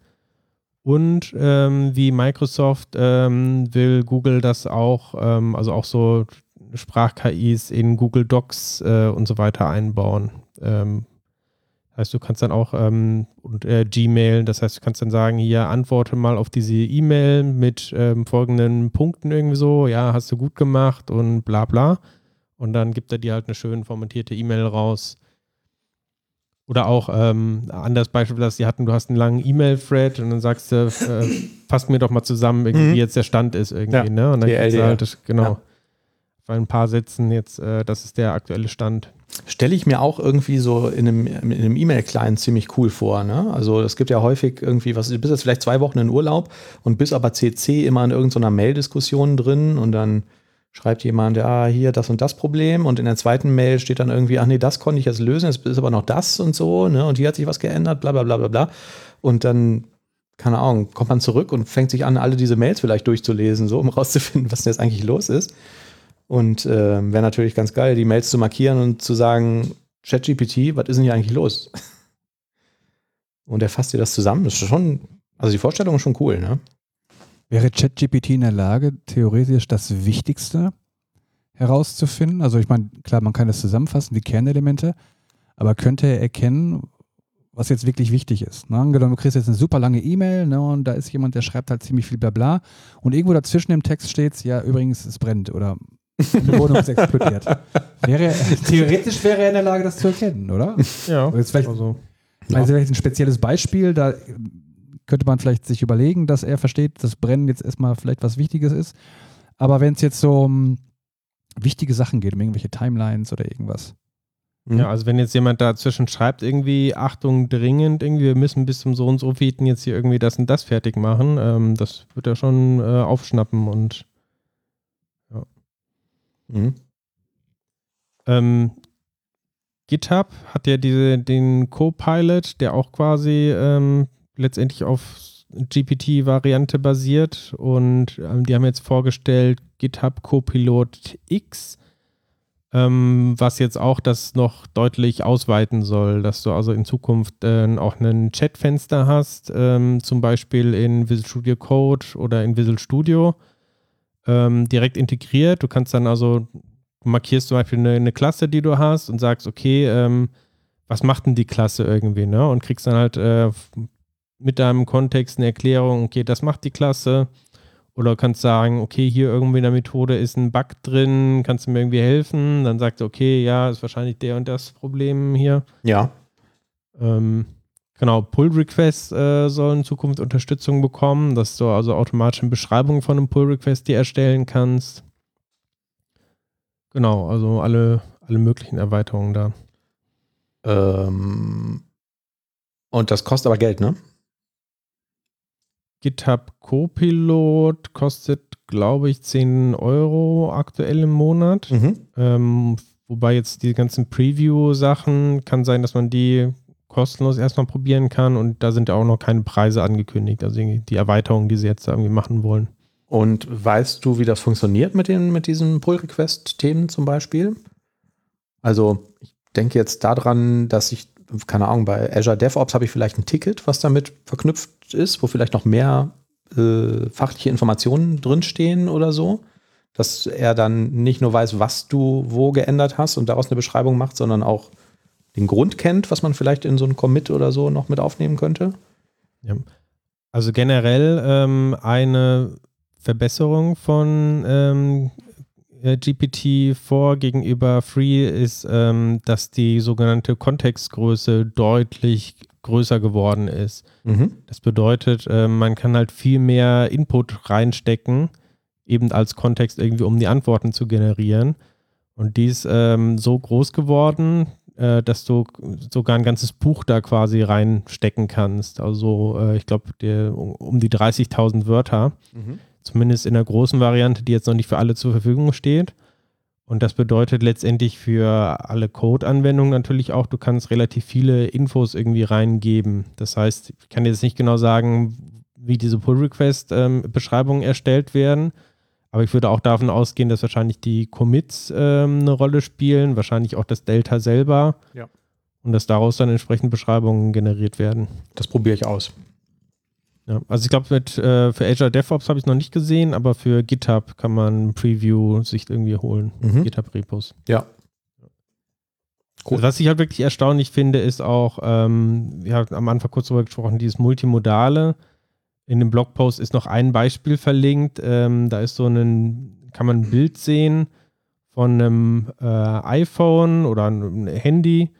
Und ähm, wie Microsoft ähm, will Google das auch, ähm, also auch so Sprach-KIs in Google Docs äh, und so weiter einbauen. Heißt, du kannst dann auch ähm, und, äh, Gmail, das heißt, du kannst dann sagen, hier antworte mal auf diese E-Mail mit ähm, folgenden Punkten irgendwie so, ja, hast du gut gemacht und bla bla. Und dann gibt er dir halt eine schön formatierte E-Mail raus. Oder auch ähm, anders Beispiel, dass sie hatten, du hast einen langen E-Mail-Thread und dann sagst du, äh, fasst mir doch mal zusammen, irgendwie, mhm. wie jetzt der Stand ist irgendwie, ja, ne? Und dann die halt, das, genau. Ja bei ein paar Sätzen jetzt, äh, das ist der aktuelle Stand. Stelle ich mir auch irgendwie so in einem, in einem E-Mail-Client ziemlich cool vor. Ne? Also es gibt ja häufig irgendwie, was du bist jetzt vielleicht zwei Wochen in Urlaub und bist aber CC immer in irgendeiner Mail-Diskussion drin und dann schreibt jemand, ja, hier das und das Problem und in der zweiten Mail steht dann irgendwie, ach nee, das konnte ich jetzt lösen, es ist aber noch das und so, ne? Und hier hat sich was geändert, bla bla bla bla bla. Und dann, keine Ahnung, kommt man zurück und fängt sich an, alle diese Mails vielleicht durchzulesen, so um rauszufinden, was denn jetzt eigentlich los ist. Und äh, wäre natürlich ganz geil, die Mails zu markieren und zu sagen, ChatGPT, was ist denn hier eigentlich los? Und er fasst dir das zusammen. Das ist schon, also die Vorstellung ist schon cool, ne? Wäre ChatGPT in der Lage, theoretisch das Wichtigste herauszufinden? Also ich meine, klar, man kann das zusammenfassen, die Kernelemente, aber könnte er erkennen, was jetzt wirklich wichtig ist. Ne? Angenommen, du kriegst jetzt eine super lange E-Mail ne, und da ist jemand, der schreibt halt ziemlich viel Blabla und irgendwo dazwischen im Text steht, ja, übrigens, es brennt oder eine Wohnung ist explodiert. Wäre, theoretisch wäre er in der Lage, das zu erkennen, oder? Ja. Jetzt vielleicht, also, ja. also vielleicht ein spezielles Beispiel, da könnte man vielleicht sich überlegen, dass er versteht, dass Brennen jetzt erstmal vielleicht was Wichtiges ist. Aber wenn es jetzt so um wichtige Sachen geht, um irgendwelche Timelines oder irgendwas. Ja, also wenn jetzt jemand dazwischen schreibt, irgendwie, Achtung, dringend, irgendwie, wir müssen bis zum so und so Feeten jetzt hier irgendwie das und das fertig machen, ähm, das wird er schon äh, aufschnappen und Mhm. Ähm, GitHub hat ja diese, den Copilot, der auch quasi ähm, letztendlich auf GPT-Variante basiert und ähm, die haben jetzt vorgestellt GitHub Copilot X, ähm, was jetzt auch das noch deutlich ausweiten soll, dass du also in Zukunft äh, auch ein Chatfenster hast, ähm, zum Beispiel in Visual Studio Code oder in Visual Studio ähm, direkt integriert. Du kannst dann also, du markierst zum Beispiel eine, eine Klasse, die du hast und sagst, okay, ähm, was macht denn die Klasse irgendwie, ne? Und kriegst dann halt äh, mit deinem Kontext eine Erklärung, okay, das macht die Klasse. Oder du kannst sagen, okay, hier irgendwie in der Methode ist ein Bug drin, kannst du mir irgendwie helfen? Dann sagt er, okay, ja, ist wahrscheinlich der und das Problem hier. Ja. Ähm, genau, Pull-Requests äh, sollen in Zukunft Unterstützung bekommen, dass du also automatische Beschreibungen von einem Pull-Request dir erstellen kannst. Genau, also alle, alle möglichen Erweiterungen da. Ähm, und das kostet aber Geld, ne? GitHub Copilot kostet, glaube ich, 10 Euro aktuell im Monat. Mhm. Ähm, wobei jetzt die ganzen Preview-Sachen kann sein, dass man die kostenlos erstmal probieren kann und da sind ja auch noch keine Preise angekündigt. Also die Erweiterungen, die sie jetzt irgendwie machen wollen. Und weißt du, wie das funktioniert mit, den, mit diesen Pull-Request-Themen zum Beispiel? Also, ich denke jetzt daran, dass ich, keine Ahnung, bei Azure DevOps habe ich vielleicht ein Ticket, was damit verknüpft ist, wo vielleicht noch mehr äh, fachliche Informationen drinstehen oder so. Dass er dann nicht nur weiß, was du wo geändert hast und daraus eine Beschreibung macht, sondern auch den Grund kennt, was man vielleicht in so ein Commit oder so noch mit aufnehmen könnte. Ja. Also generell ähm, eine Verbesserung von ähm, äh, GPT-4 gegenüber Free ist, ähm, dass die sogenannte Kontextgröße deutlich größer geworden ist. Mhm. Das bedeutet, äh, man kann halt viel mehr Input reinstecken, eben als Kontext irgendwie, um die Antworten zu generieren. Und die ist ähm, so groß geworden, äh, dass du sogar ein ganzes Buch da quasi reinstecken kannst. Also äh, ich glaube, um die 30.000 Wörter. Mhm. Zumindest in der großen Variante, die jetzt noch nicht für alle zur Verfügung steht. Und das bedeutet letztendlich für alle Code-Anwendungen natürlich auch, du kannst relativ viele Infos irgendwie reingeben. Das heißt, ich kann jetzt nicht genau sagen, wie diese Pull-Request-Beschreibungen ähm, erstellt werden, aber ich würde auch davon ausgehen, dass wahrscheinlich die Commits ähm, eine Rolle spielen, wahrscheinlich auch das Delta selber. Ja. Und dass daraus dann entsprechend Beschreibungen generiert werden. Das probiere ich aus. Ja, also ich glaube, äh, für Azure DevOps habe ich es noch nicht gesehen, aber für GitHub kann man ein Preview sich irgendwie holen. Mhm. GitHub-Repos. Ja. Cool. Was ich halt wirklich erstaunlich finde, ist auch, ähm, wir haben am Anfang kurz darüber gesprochen, dieses Multimodale. In dem Blogpost ist noch ein Beispiel verlinkt. Ähm, da ist so ein, kann man ein Bild sehen von einem äh, iPhone oder einem Handy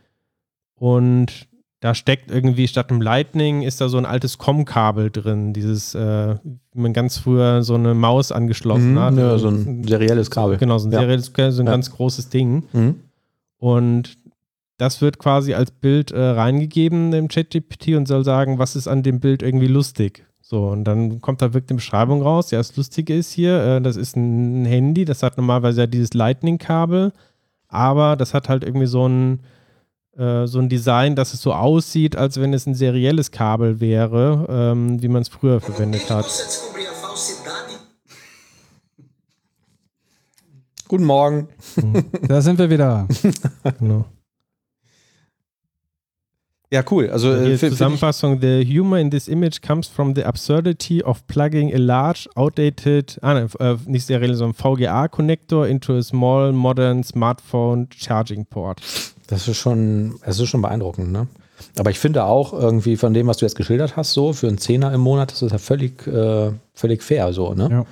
und da steckt irgendwie statt einem Lightning ist da so ein altes COM-Kabel drin, dieses, äh, wie man ganz früher so eine Maus angeschlossen mhm, hat. Ja, so ein serielles Kabel. Genau, so ein ja. serielles Kabel, so ein ja. ganz großes Ding. Mhm. Und das wird quasi als Bild äh, reingegeben im ChatGPT und soll sagen, was ist an dem Bild irgendwie lustig. So, und dann kommt da wirklich eine Beschreibung raus. Ja, das Lustige ist hier, äh, das ist ein Handy, das hat normalerweise ja dieses Lightning-Kabel, aber das hat halt irgendwie so ein äh, so ein Design, dass es so aussieht, als wenn es ein serielles Kabel wäre, ähm, wie man es früher verwendet hat. Guten Morgen. Hm. Da sind wir wieder. genau. Ja, cool. Also äh, Zusammenfassung: The humor in this image comes from the absurdity of plugging a large, outdated, ah, ne, äh, nicht seriell, sondern VGA-Connector into a small, modern smartphone charging port. Das ist schon, es ist schon beeindruckend, ne? Aber ich finde auch irgendwie von dem, was du jetzt geschildert hast, so für einen Zehner im Monat, das ist ja völlig, äh, völlig fair, so, ne? Ja.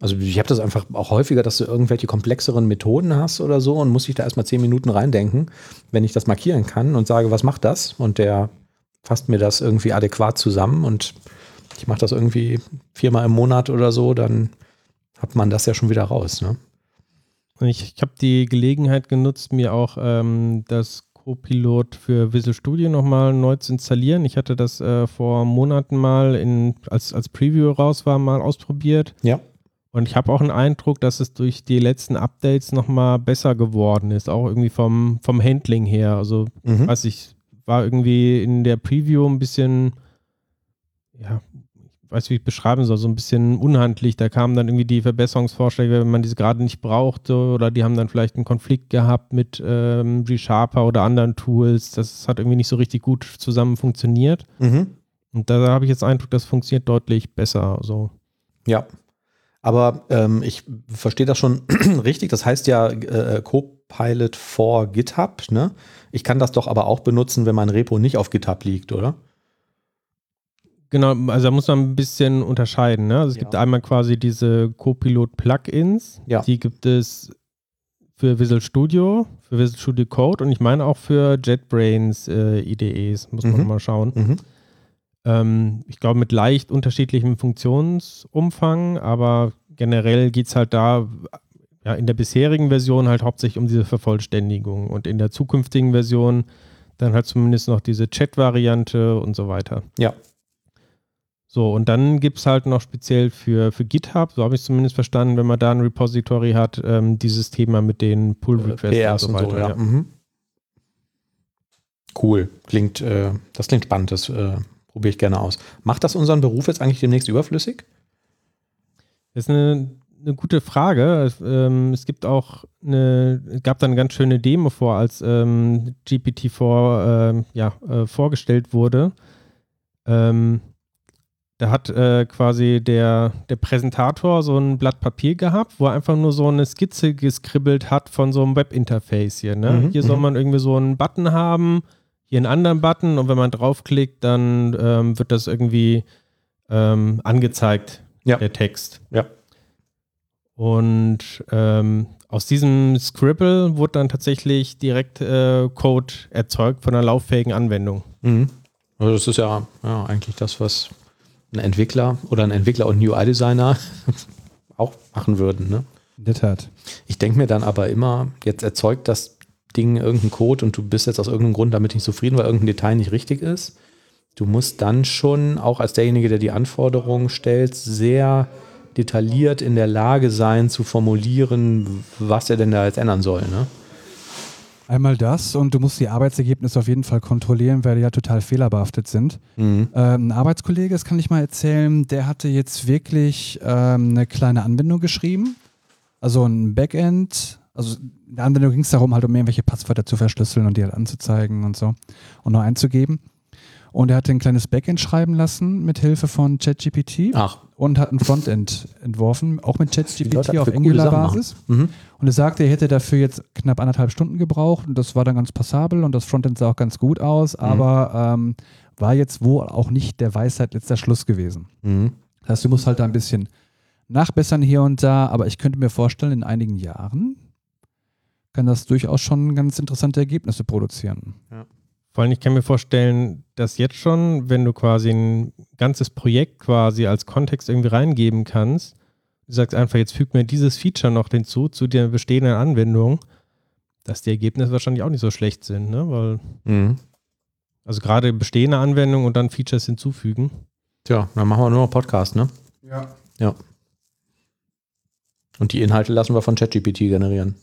Also ich habe das einfach auch häufiger, dass du irgendwelche komplexeren Methoden hast oder so und muss ich da erstmal zehn Minuten reindenken, wenn ich das markieren kann und sage, was macht das? Und der fasst mir das irgendwie adäquat zusammen und ich mache das irgendwie viermal im Monat oder so, dann hat man das ja schon wieder raus, ne? Ich, ich habe die Gelegenheit genutzt, mir auch ähm, das Copilot für Visual Studio nochmal neu zu installieren. Ich hatte das äh, vor Monaten mal in, als, als Preview raus war, mal ausprobiert. Ja. Und ich habe auch einen Eindruck, dass es durch die letzten Updates nochmal besser geworden ist, auch irgendwie vom, vom Handling her. Also, mhm. weiß ich, war irgendwie in der Preview ein bisschen, ja, weiß, wie ich beschreiben soll, so ein bisschen unhandlich. Da kamen dann irgendwie die Verbesserungsvorschläge, wenn man diese gerade nicht brauchte oder die haben dann vielleicht einen Konflikt gehabt mit ähm, G-Sharper oder anderen Tools. Das hat irgendwie nicht so richtig gut zusammen funktioniert. Mhm. Und da habe ich jetzt den Eindruck, das funktioniert deutlich besser. So. Ja. Aber ähm, ich verstehe das schon richtig. Das heißt ja äh, Copilot for GitHub. Ne? Ich kann das doch aber auch benutzen, wenn mein Repo nicht auf GitHub liegt, oder? Genau, also da muss man ein bisschen unterscheiden. Ne? Also es ja. gibt einmal quasi diese Copilot-Plugins. Ja. Die gibt es für Visual Studio, für Visual Studio Code und ich meine auch für JetBrains äh, IDEs, muss man mhm. mal schauen. Mhm. Ähm, ich glaube mit leicht unterschiedlichem Funktionsumfang, aber generell geht es halt da ja, in der bisherigen Version halt hauptsächlich um diese Vervollständigung und in der zukünftigen Version dann halt zumindest noch diese Chat-Variante und so weiter. Ja. So, und dann gibt es halt noch speziell für, für GitHub, so habe ich es zumindest verstanden, wenn man da ein Repository hat, ähm, dieses Thema mit den Pull-Requests äh, und so weiter. Und so, ja. Ja. Mhm. Cool, klingt, äh, das klingt spannend, das äh, probiere ich gerne aus. Macht das unseren Beruf jetzt eigentlich demnächst überflüssig? Das ist eine eine gute Frage. Es, ähm, es gibt auch eine, es gab da eine ganz schöne Demo vor, als ähm, GPT-4 äh, ja, äh, vorgestellt wurde. Ähm, da hat äh, quasi der, der Präsentator so ein Blatt Papier gehabt, wo er einfach nur so eine Skizze geskribbelt hat von so einem Webinterface hier. Ne? Mhm, hier soll mhm. man irgendwie so einen Button haben, hier einen anderen Button und wenn man draufklickt, dann ähm, wird das irgendwie ähm, angezeigt, ja. der Text. Ja. Und ähm, aus diesem Scribble wurde dann tatsächlich direkt äh, Code erzeugt von einer lauffähigen Anwendung. Mhm. Also das ist ja, ja eigentlich das, was ein Entwickler oder ein Entwickler und ein UI-Designer auch machen würden. Ne? In der Tat. Ich denke mir dann aber immer, jetzt erzeugt das Ding irgendeinen Code und du bist jetzt aus irgendeinem Grund damit nicht zufrieden, weil irgendein Detail nicht richtig ist. Du musst dann schon, auch als derjenige, der die Anforderungen stellt, sehr detailliert in der Lage sein zu formulieren, was er denn da jetzt ändern soll. Ne? Einmal das und du musst die Arbeitsergebnisse auf jeden Fall kontrollieren, weil die ja total fehlerbehaftet sind. Mhm. Ähm, ein Arbeitskollege, das kann ich mal erzählen, der hatte jetzt wirklich ähm, eine kleine Anwendung geschrieben, also ein Backend. Also in der Anwendung ging es darum, halt um irgendwelche Passwörter zu verschlüsseln und die halt anzuzeigen und so und noch einzugeben. Und er hat ein kleines Backend schreiben lassen mit Hilfe von ChatGPT. Und hat ein Frontend entworfen, auch mit ChatGPT auf Angular-Basis. Mhm. Und er sagte, er hätte dafür jetzt knapp anderthalb Stunden gebraucht und das war dann ganz passabel und das Frontend sah auch ganz gut aus, mhm. aber ähm, war jetzt wohl auch nicht der Weisheit letzter Schluss gewesen. Mhm. Das heißt, du musst halt da ein bisschen nachbessern hier und da, aber ich könnte mir vorstellen, in einigen Jahren kann das durchaus schon ganz interessante Ergebnisse produzieren. Ja. Vor allem, ich kann mir vorstellen, dass jetzt schon, wenn du quasi ein ganzes Projekt quasi als Kontext irgendwie reingeben kannst, du sagst einfach, jetzt füg mir dieses Feature noch hinzu zu der bestehenden Anwendung, dass die Ergebnisse wahrscheinlich auch nicht so schlecht sind, ne? Weil, mhm. also gerade bestehende Anwendungen und dann Features hinzufügen. Tja, dann machen wir nur noch Podcast, ne? Ja. Ja. Und die Inhalte lassen wir von ChatGPT generieren.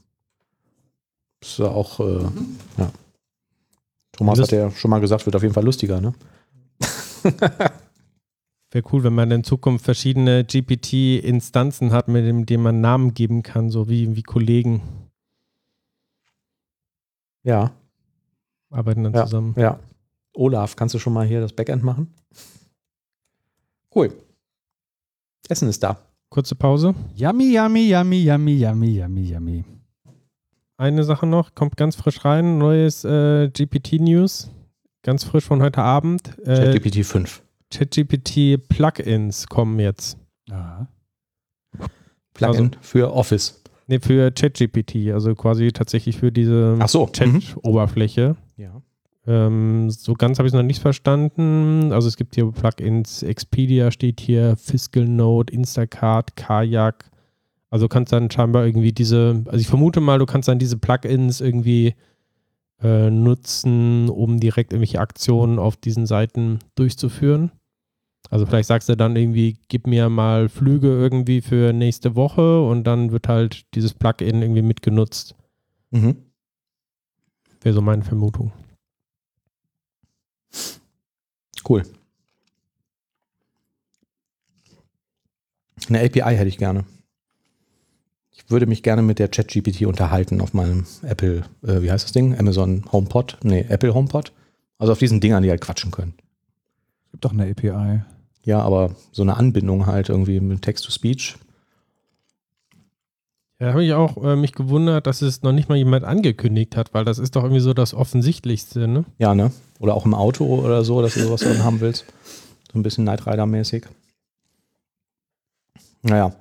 Ist ja auch, äh, mhm. ja. Thomas hat ja schon mal gesagt, wird auf jeden Fall lustiger, ne? Wäre cool, wenn man in Zukunft verschiedene GPT-Instanzen hat, mit dem, denen man Namen geben kann, so wie, wie Kollegen. Ja. Arbeiten dann ja, zusammen. Ja. Olaf, kannst du schon mal hier das Backend machen? Cool. Essen ist da. Kurze Pause. Yummy, yummy, yummy, yummy, yummy, yummy, yummy eine Sache noch, kommt ganz frisch rein, neues äh, GPT-News, ganz frisch von heute Abend. Äh, ChatGPT 5. ChatGPT Plugins kommen jetzt. Ja. Plugin also, für Office. Ne, für ChatGPT, also quasi tatsächlich für diese so. Chat-Oberfläche. Mhm. Ja. Ähm, so ganz habe ich es noch nicht verstanden. Also es gibt hier Plugins, Expedia steht hier, Fiscal Note, Instacart, Kajak, also kannst dann scheinbar irgendwie diese, also ich vermute mal, du kannst dann diese Plugins irgendwie äh, nutzen, um direkt irgendwelche Aktionen auf diesen Seiten durchzuführen. Also vielleicht sagst du dann irgendwie, gib mir mal Flüge irgendwie für nächste Woche und dann wird halt dieses Plugin irgendwie mitgenutzt. Mhm. Wäre so meine Vermutung. Cool. Eine API hätte ich gerne würde mich gerne mit der ChatGPT unterhalten auf meinem Apple, äh, wie heißt das Ding? Amazon HomePod? Nee, Apple HomePod. Also auf diesen Dingern, die halt quatschen können. Es gibt doch eine API. Ja, aber so eine Anbindung halt irgendwie mit Text-to-Speech. Ja, habe ich auch äh, mich gewundert, dass es noch nicht mal jemand angekündigt hat, weil das ist doch irgendwie so das Offensichtlichste, ne? Ja, ne? Oder auch im Auto oder so, dass du sowas dann haben willst. So ein bisschen Night Rider-mäßig. Naja.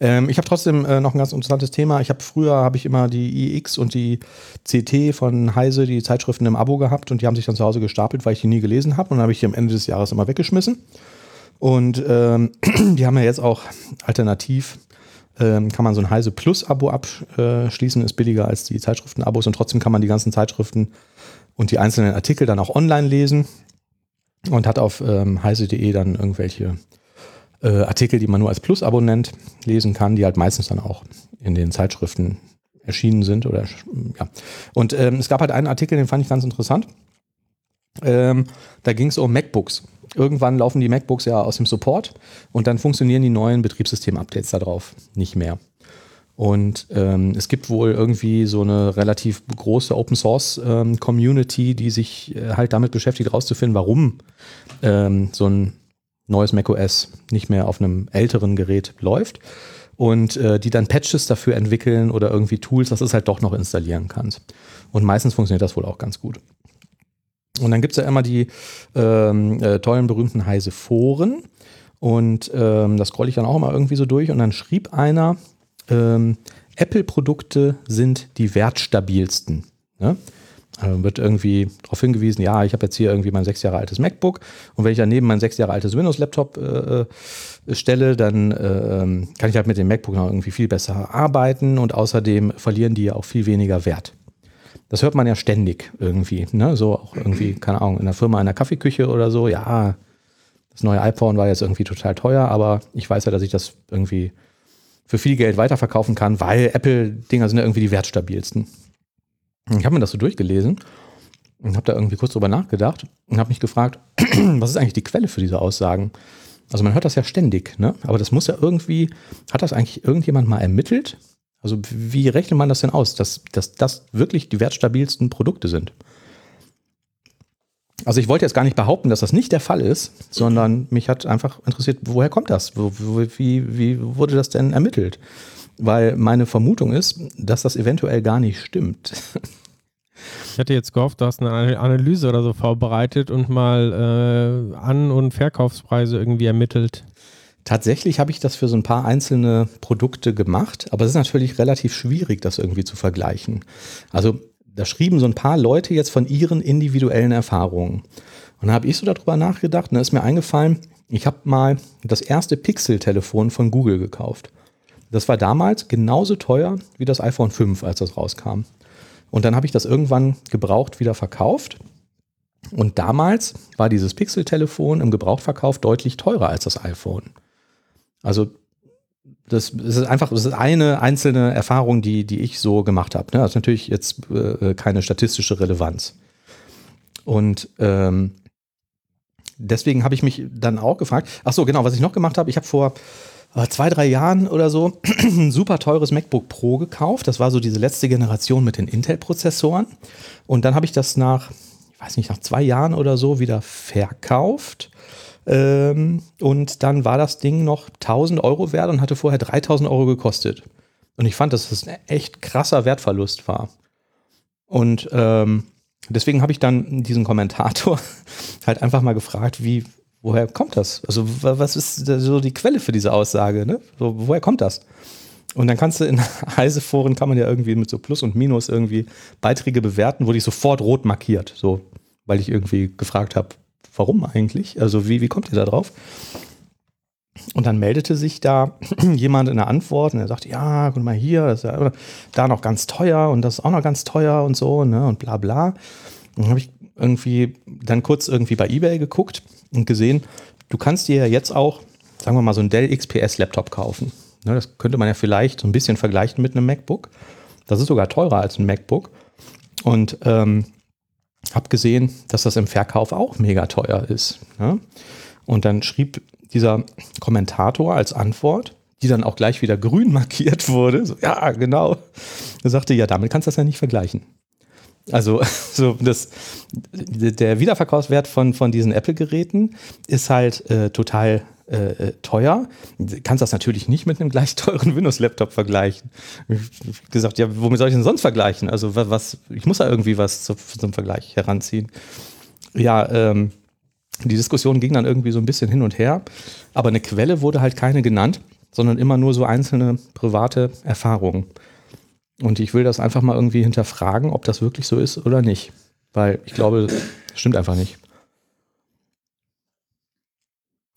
Ähm, ich habe trotzdem äh, noch ein ganz interessantes Thema. Ich habe früher habe ich immer die iX und die CT von Heise, die Zeitschriften im Abo gehabt und die haben sich dann zu Hause gestapelt, weil ich die nie gelesen habe und dann habe ich die am Ende des Jahres immer weggeschmissen. Und ähm, die haben ja jetzt auch alternativ ähm, kann man so ein Heise Plus-Abo abschließen, ist billiger als die Zeitschriften-Abos und trotzdem kann man die ganzen Zeitschriften und die einzelnen Artikel dann auch online lesen und hat auf ähm, heise.de dann irgendwelche äh, Artikel, die man nur als Plus-Abonnent lesen kann, die halt meistens dann auch in den Zeitschriften erschienen sind oder ja. Und ähm, es gab halt einen Artikel, den fand ich ganz interessant. Ähm, da ging es um MacBooks. Irgendwann laufen die MacBooks ja aus dem Support und dann funktionieren die neuen Betriebssystem-Updates darauf nicht mehr. Und ähm, es gibt wohl irgendwie so eine relativ große Open Source ähm, Community, die sich äh, halt damit beschäftigt, herauszufinden, warum ähm, so ein neues macOS nicht mehr auf einem älteren Gerät läuft. Und äh, die dann Patches dafür entwickeln oder irgendwie Tools, dass es halt doch noch installieren kannst. Und meistens funktioniert das wohl auch ganz gut. Und dann gibt es ja immer die ähm, äh, tollen, berühmten heise Foren. Und ähm, das scrolle ich dann auch mal irgendwie so durch. Und dann schrieb einer, ähm, Apple-Produkte sind die wertstabilsten. Ne? Also wird irgendwie darauf hingewiesen, ja, ich habe jetzt hier irgendwie mein sechs Jahre altes MacBook und wenn ich daneben mein sechs Jahre altes Windows-Laptop äh, äh stelle, dann äh, kann ich halt mit dem MacBook noch irgendwie viel besser arbeiten und außerdem verlieren die ja auch viel weniger Wert. Das hört man ja ständig irgendwie, ne? so auch irgendwie, keine Ahnung, in der Firma, in der Kaffeeküche oder so, ja, das neue iPhone war jetzt irgendwie total teuer, aber ich weiß ja, dass ich das irgendwie für viel Geld weiterverkaufen kann, weil Apple-Dinger sind ja irgendwie die wertstabilsten. Ich habe mir das so durchgelesen und habe da irgendwie kurz drüber nachgedacht und habe mich gefragt, was ist eigentlich die Quelle für diese Aussagen? Also man hört das ja ständig, ne? aber das muss ja irgendwie, hat das eigentlich irgendjemand mal ermittelt? Also wie rechnet man das denn aus, dass, dass das wirklich die wertstabilsten Produkte sind? Also ich wollte jetzt gar nicht behaupten, dass das nicht der Fall ist, sondern mich hat einfach interessiert, woher kommt das? Wie, wie wurde das denn ermittelt? Weil meine Vermutung ist, dass das eventuell gar nicht stimmt. Ich hatte jetzt gehofft, du hast eine Analyse oder so vorbereitet und mal äh, An- und Verkaufspreise irgendwie ermittelt. Tatsächlich habe ich das für so ein paar einzelne Produkte gemacht, aber es ist natürlich relativ schwierig, das irgendwie zu vergleichen. Also da schrieben so ein paar Leute jetzt von ihren individuellen Erfahrungen. Und da habe ich so darüber nachgedacht und da ist mir eingefallen, ich habe mal das erste Pixel-Telefon von Google gekauft. Das war damals genauso teuer wie das iPhone 5, als das rauskam. Und dann habe ich das irgendwann gebraucht wieder verkauft. Und damals war dieses Pixel-Telefon im Gebrauchtverkauf deutlich teurer als das iPhone. Also das ist einfach, das ist eine einzelne Erfahrung, die, die ich so gemacht habe. Ne? Das ist natürlich jetzt äh, keine statistische Relevanz. Und ähm, deswegen habe ich mich dann auch gefragt, ach so, genau, was ich noch gemacht habe, ich habe vor äh, zwei, drei Jahren oder so ein super teures MacBook Pro gekauft. Das war so diese letzte Generation mit den Intel-Prozessoren. Und dann habe ich das nach, ich weiß nicht, nach zwei Jahren oder so wieder verkauft ähm, und dann war das Ding noch 1000 Euro wert und hatte vorher 3000 Euro gekostet. Und ich fand, dass das ein echt krasser Wertverlust war. Und ähm, deswegen habe ich dann diesen Kommentator halt einfach mal gefragt, wie, woher kommt das? Also, was ist so die Quelle für diese Aussage? Ne? So, woher kommt das? Und dann kannst du in Heiseforen kann man ja irgendwie mit so Plus und Minus irgendwie Beiträge bewerten, wurde ich sofort rot markiert, so, weil ich irgendwie gefragt habe, warum eigentlich? Also wie, wie kommt ihr da drauf? Und dann meldete sich da jemand in der Antwort und er sagte, ja, guck mal hier, das ist ja da noch ganz teuer und das ist auch noch ganz teuer und so, ne, und bla bla. Und dann habe ich irgendwie dann kurz irgendwie bei Ebay geguckt und gesehen, du kannst dir ja jetzt auch, sagen wir mal, so einen Dell XPS-Laptop kaufen. Ne, das könnte man ja vielleicht so ein bisschen vergleichen mit einem MacBook. Das ist sogar teurer als ein MacBook. Und ähm, habe gesehen, dass das im Verkauf auch mega teuer ist. Ne? Und dann schrieb dieser Kommentator als Antwort, die dann auch gleich wieder grün markiert wurde, so, ja, genau. Er sagte, ja, damit kannst du das ja nicht vergleichen. Also so das, der Wiederverkaufswert von, von diesen Apple-Geräten ist halt äh, total äh, äh, teuer. Du kannst das natürlich nicht mit einem gleich teuren Windows-Laptop vergleichen. Ich gesagt, ja, womit soll ich denn sonst vergleichen? Also was, ich muss da irgendwie was zu, zum Vergleich heranziehen. Ja, ähm, die Diskussion ging dann irgendwie so ein bisschen hin und her, aber eine Quelle wurde halt keine genannt. sondern immer nur so einzelne private Erfahrungen. Und ich will das einfach mal irgendwie hinterfragen, ob das wirklich so ist oder nicht. Weil ich glaube, das stimmt einfach nicht.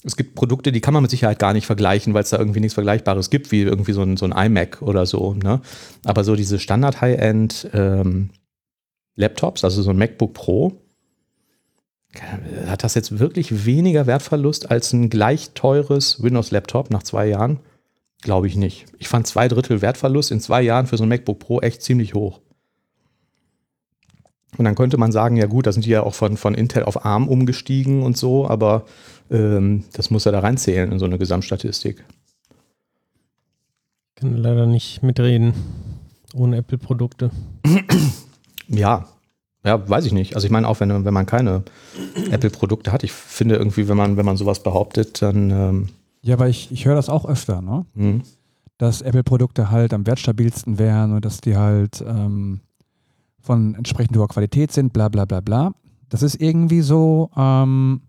Es gibt Produkte, die kann man mit Sicherheit gar nicht vergleichen, weil es da irgendwie nichts Vergleichbares gibt, wie irgendwie so ein, so ein iMac oder so. Ne? Aber so diese Standard-High-End ähm, also so ein MacBook Pro, hat das jetzt wirklich weniger Wertverlust als ein gleich teures Windows-Laptop nach zwei Jahren? Glaube ich nicht. Ich fand zwei Drittel Wertverlust in zwei Jahren für so ein MacBook Pro echt ziemlich hoch. Und dann könnte man sagen, ja gut, da sind die ja auch von, von Intel auf ARM umgestiegen und so, aber ähm, das muss ja da reinzählen in so eine Gesamtstatistik. Ich kann leider nicht mitreden ohne Apple-Produkte. Ja, ja, weiß ich nicht. Also ich meine auch, wenn, wenn man keine Apple-Produkte hat, ich finde irgendwie, wenn man, wenn man sowas behauptet, dann. Ähm ja, aber ich, ich höre das auch öfter, ne? Mhm. Dass Apple-Produkte halt am wertstabilsten wären und dass die halt ähm, von entsprechend hoher Qualität sind, bla bla bla bla. Das ist irgendwie so, ähm,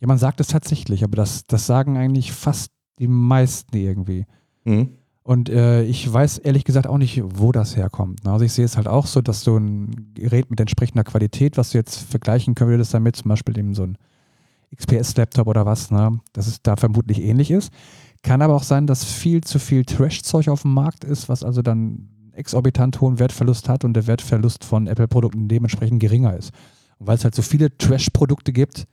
ja, man sagt es tatsächlich, aber das, das sagen eigentlich fast die meisten irgendwie. Mhm. Und äh, ich weiß ehrlich gesagt auch nicht, wo das herkommt. Ne? Also ich sehe es halt auch so, dass so ein Gerät mit entsprechender Qualität, was du jetzt vergleichen könntest damit, zum Beispiel eben so ein XPS-Laptop oder was, ne? dass es da vermutlich ähnlich ist. Kann aber auch sein, dass viel zu viel Trash-Zeug auf dem Markt ist, was also dann exorbitant hohen Wertverlust hat und der Wertverlust von Apple-Produkten dementsprechend geringer ist. Und weil es halt so viele Trash-Produkte gibt,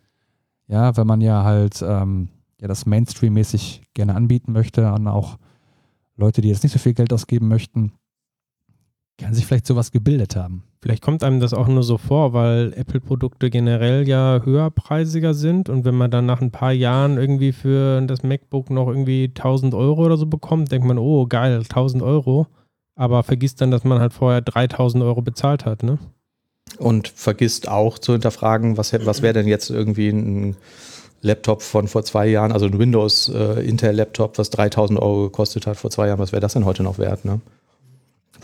ja, wenn man ja halt ähm, ja, das Mainstream-mäßig gerne anbieten möchte und auch Leute, die jetzt nicht so viel Geld ausgeben möchten, kann sich vielleicht sowas gebildet haben. Vielleicht kommt einem das auch nur so vor, weil Apple-Produkte generell ja höherpreisiger sind und wenn man dann nach ein paar Jahren irgendwie für das MacBook noch irgendwie 1000 Euro oder so bekommt, denkt man, oh geil, 1000 Euro, aber vergisst dann, dass man halt vorher 3000 Euro bezahlt hat, ne? Und vergisst auch zu hinterfragen, was, was wäre denn jetzt irgendwie ein Laptop von vor zwei Jahren, also ein Windows äh, Intel Laptop, was 3000 Euro gekostet hat vor zwei Jahren, was wäre das denn heute noch wert? Ne?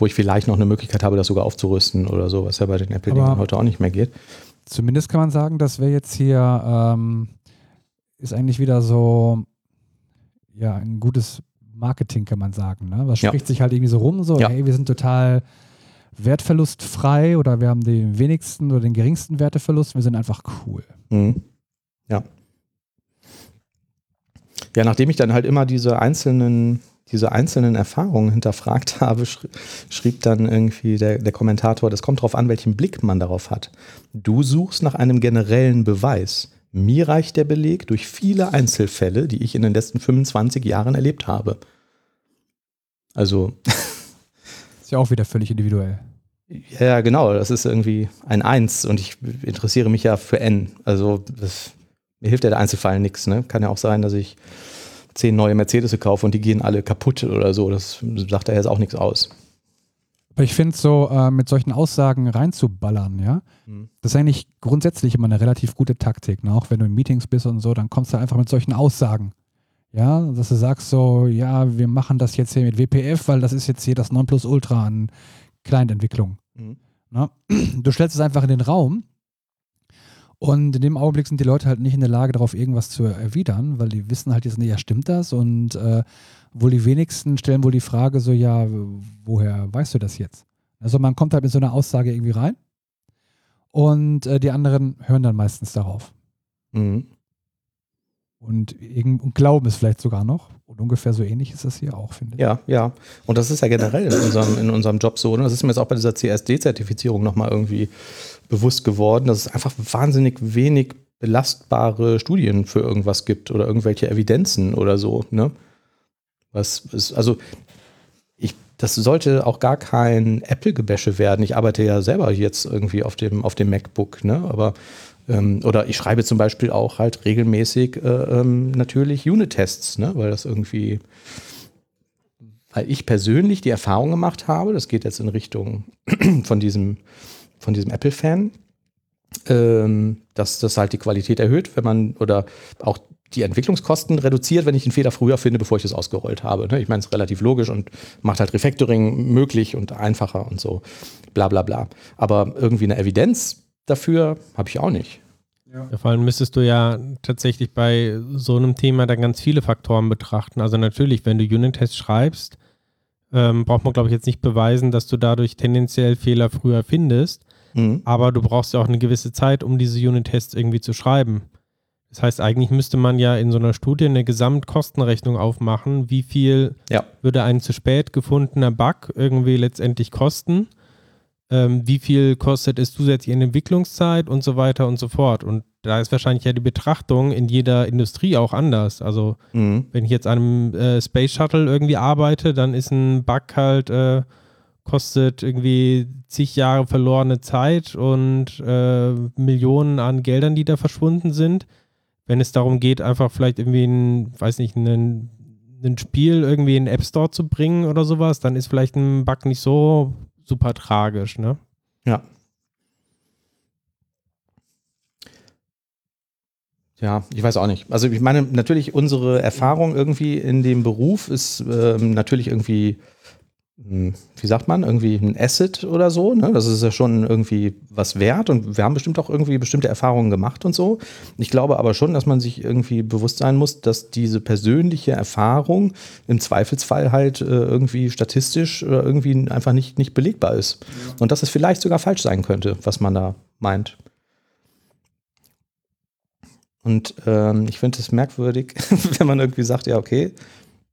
Wo ich vielleicht noch eine Möglichkeit habe, das sogar aufzurüsten oder so, was ja bei den Apple-Dingen heute auch nicht mehr geht. Zumindest kann man sagen, das wäre jetzt hier, ähm, ist eigentlich wieder so, ja, ein gutes Marketing, kann man sagen. Ne? Was spricht ja. sich halt irgendwie so rum, so, ja. hey, wir sind total wertverlustfrei oder wir haben den wenigsten oder den geringsten Werteverlust, wir sind einfach cool. Mhm. Ja. Ja, nachdem ich dann halt immer diese einzelnen, diese einzelnen Erfahrungen hinterfragt habe, schrieb dann irgendwie der, der Kommentator, das kommt darauf an, welchen Blick man darauf hat. Du suchst nach einem generellen Beweis. Mir reicht der Beleg durch viele Einzelfälle, die ich in den letzten 25 Jahren erlebt habe. Also. Ist ja auch wieder völlig individuell. Ja, genau. Das ist irgendwie ein Eins und ich interessiere mich ja für N. Also das mir hilft ja der Einzelfall nichts. Ne? Kann ja auch sein, dass ich zehn neue Mercedes kaufe und die gehen alle kaputt oder so. Das sagt er jetzt auch nichts aus. Aber ich finde so, äh, mit solchen Aussagen reinzuballern, ja, mhm. das ist eigentlich grundsätzlich immer eine relativ gute Taktik. Ne? Auch wenn du in Meetings bist und so, dann kommst du einfach mit solchen Aussagen. Ja, dass du sagst so, ja, wir machen das jetzt hier mit WPF, weil das ist jetzt hier das Nonplusultra an Client-Entwicklung. Mhm. Ne? Du stellst es einfach in den Raum und in dem Augenblick sind die Leute halt nicht in der Lage, darauf irgendwas zu erwidern, weil die wissen halt jetzt nicht, ja, stimmt das? Und äh, wohl die wenigsten stellen wohl die Frage so, ja, woher weißt du das jetzt? Also man kommt halt mit so einer Aussage irgendwie rein und äh, die anderen hören dann meistens darauf. Mhm. Und, und glauben es vielleicht sogar noch. Und ungefähr so ähnlich ist das hier auch, finde ich. Ja, ja. Und das ist ja generell in unserem, in unserem Job so. Ne? Das ist mir jetzt auch bei dieser CSD-Zertifizierung nochmal irgendwie bewusst geworden, dass es einfach wahnsinnig wenig belastbare Studien für irgendwas gibt oder irgendwelche Evidenzen oder so. Ne? Was ist, also ich, das sollte auch gar kein Apple-Gebäsche werden. Ich arbeite ja selber jetzt irgendwie auf dem, auf dem MacBook, ne? aber oder ich schreibe zum Beispiel auch halt regelmäßig äh, ähm, natürlich Unit-Tests, ne? weil das irgendwie, weil ich persönlich die Erfahrung gemacht habe, das geht jetzt in Richtung von diesem, von diesem Apple-Fan, ähm, dass das halt die Qualität erhöht, wenn man oder auch die Entwicklungskosten reduziert, wenn ich einen Fehler früher finde, bevor ich das ausgerollt habe. Ne? Ich meine, es ist relativ logisch und macht halt Refactoring möglich und einfacher und so, bla bla bla. Aber irgendwie eine Evidenz dafür habe ich auch nicht. Ja. ja. vor allem müsstest du ja tatsächlich bei so einem Thema dann ganz viele Faktoren betrachten. Also natürlich, wenn du Unit-Tests schreibst, ähm, braucht man, glaube ich, jetzt nicht beweisen, dass du dadurch tendenziell Fehler früher findest. Mhm. Aber du brauchst ja auch eine gewisse Zeit, um diese Unit-Tests irgendwie zu schreiben. Das heißt, eigentlich müsste man ja in so einer Studie eine Gesamtkostenrechnung aufmachen. Wie viel ja. würde ein zu spät gefundener Bug irgendwie letztendlich kosten? Ähm, wie viel kostet es zusätzlich in Entwicklungszeit und so weiter und so fort? Und da ist wahrscheinlich ja die Betrachtung in jeder Industrie auch anders. Also, mhm. wenn ich jetzt an einem äh, Space Shuttle irgendwie arbeite, dann ist ein Bug halt. Äh, kostet irgendwie zig Jahre verlorene Zeit und äh, Millionen an Geldern, die da verschwunden sind wenn es darum geht, einfach vielleicht irgendwie ein, weiß nicht, ein, ein Spiel irgendwie in den App Store zu bringen oder sowas, dann ist vielleicht ein Bug nicht so super tragisch, ne? Ja. Ja, ich weiß auch nicht. Also ich meine, natürlich unsere Erfahrung irgendwie in dem Beruf ist ähm, natürlich irgendwie wie sagt man, irgendwie ein Asset oder so. Ne? Das ist ja schon irgendwie was wert und wir haben bestimmt auch irgendwie bestimmte Erfahrungen gemacht und so. Ich glaube aber schon, dass man sich irgendwie bewusst sein muss, dass diese persönliche Erfahrung im Zweifelsfall halt äh, irgendwie statistisch oder irgendwie einfach nicht, nicht belegbar ist. Ja. Und dass es vielleicht sogar falsch sein könnte, was man da meint. Und ähm, ich finde es merkwürdig, wenn man irgendwie sagt, ja, okay,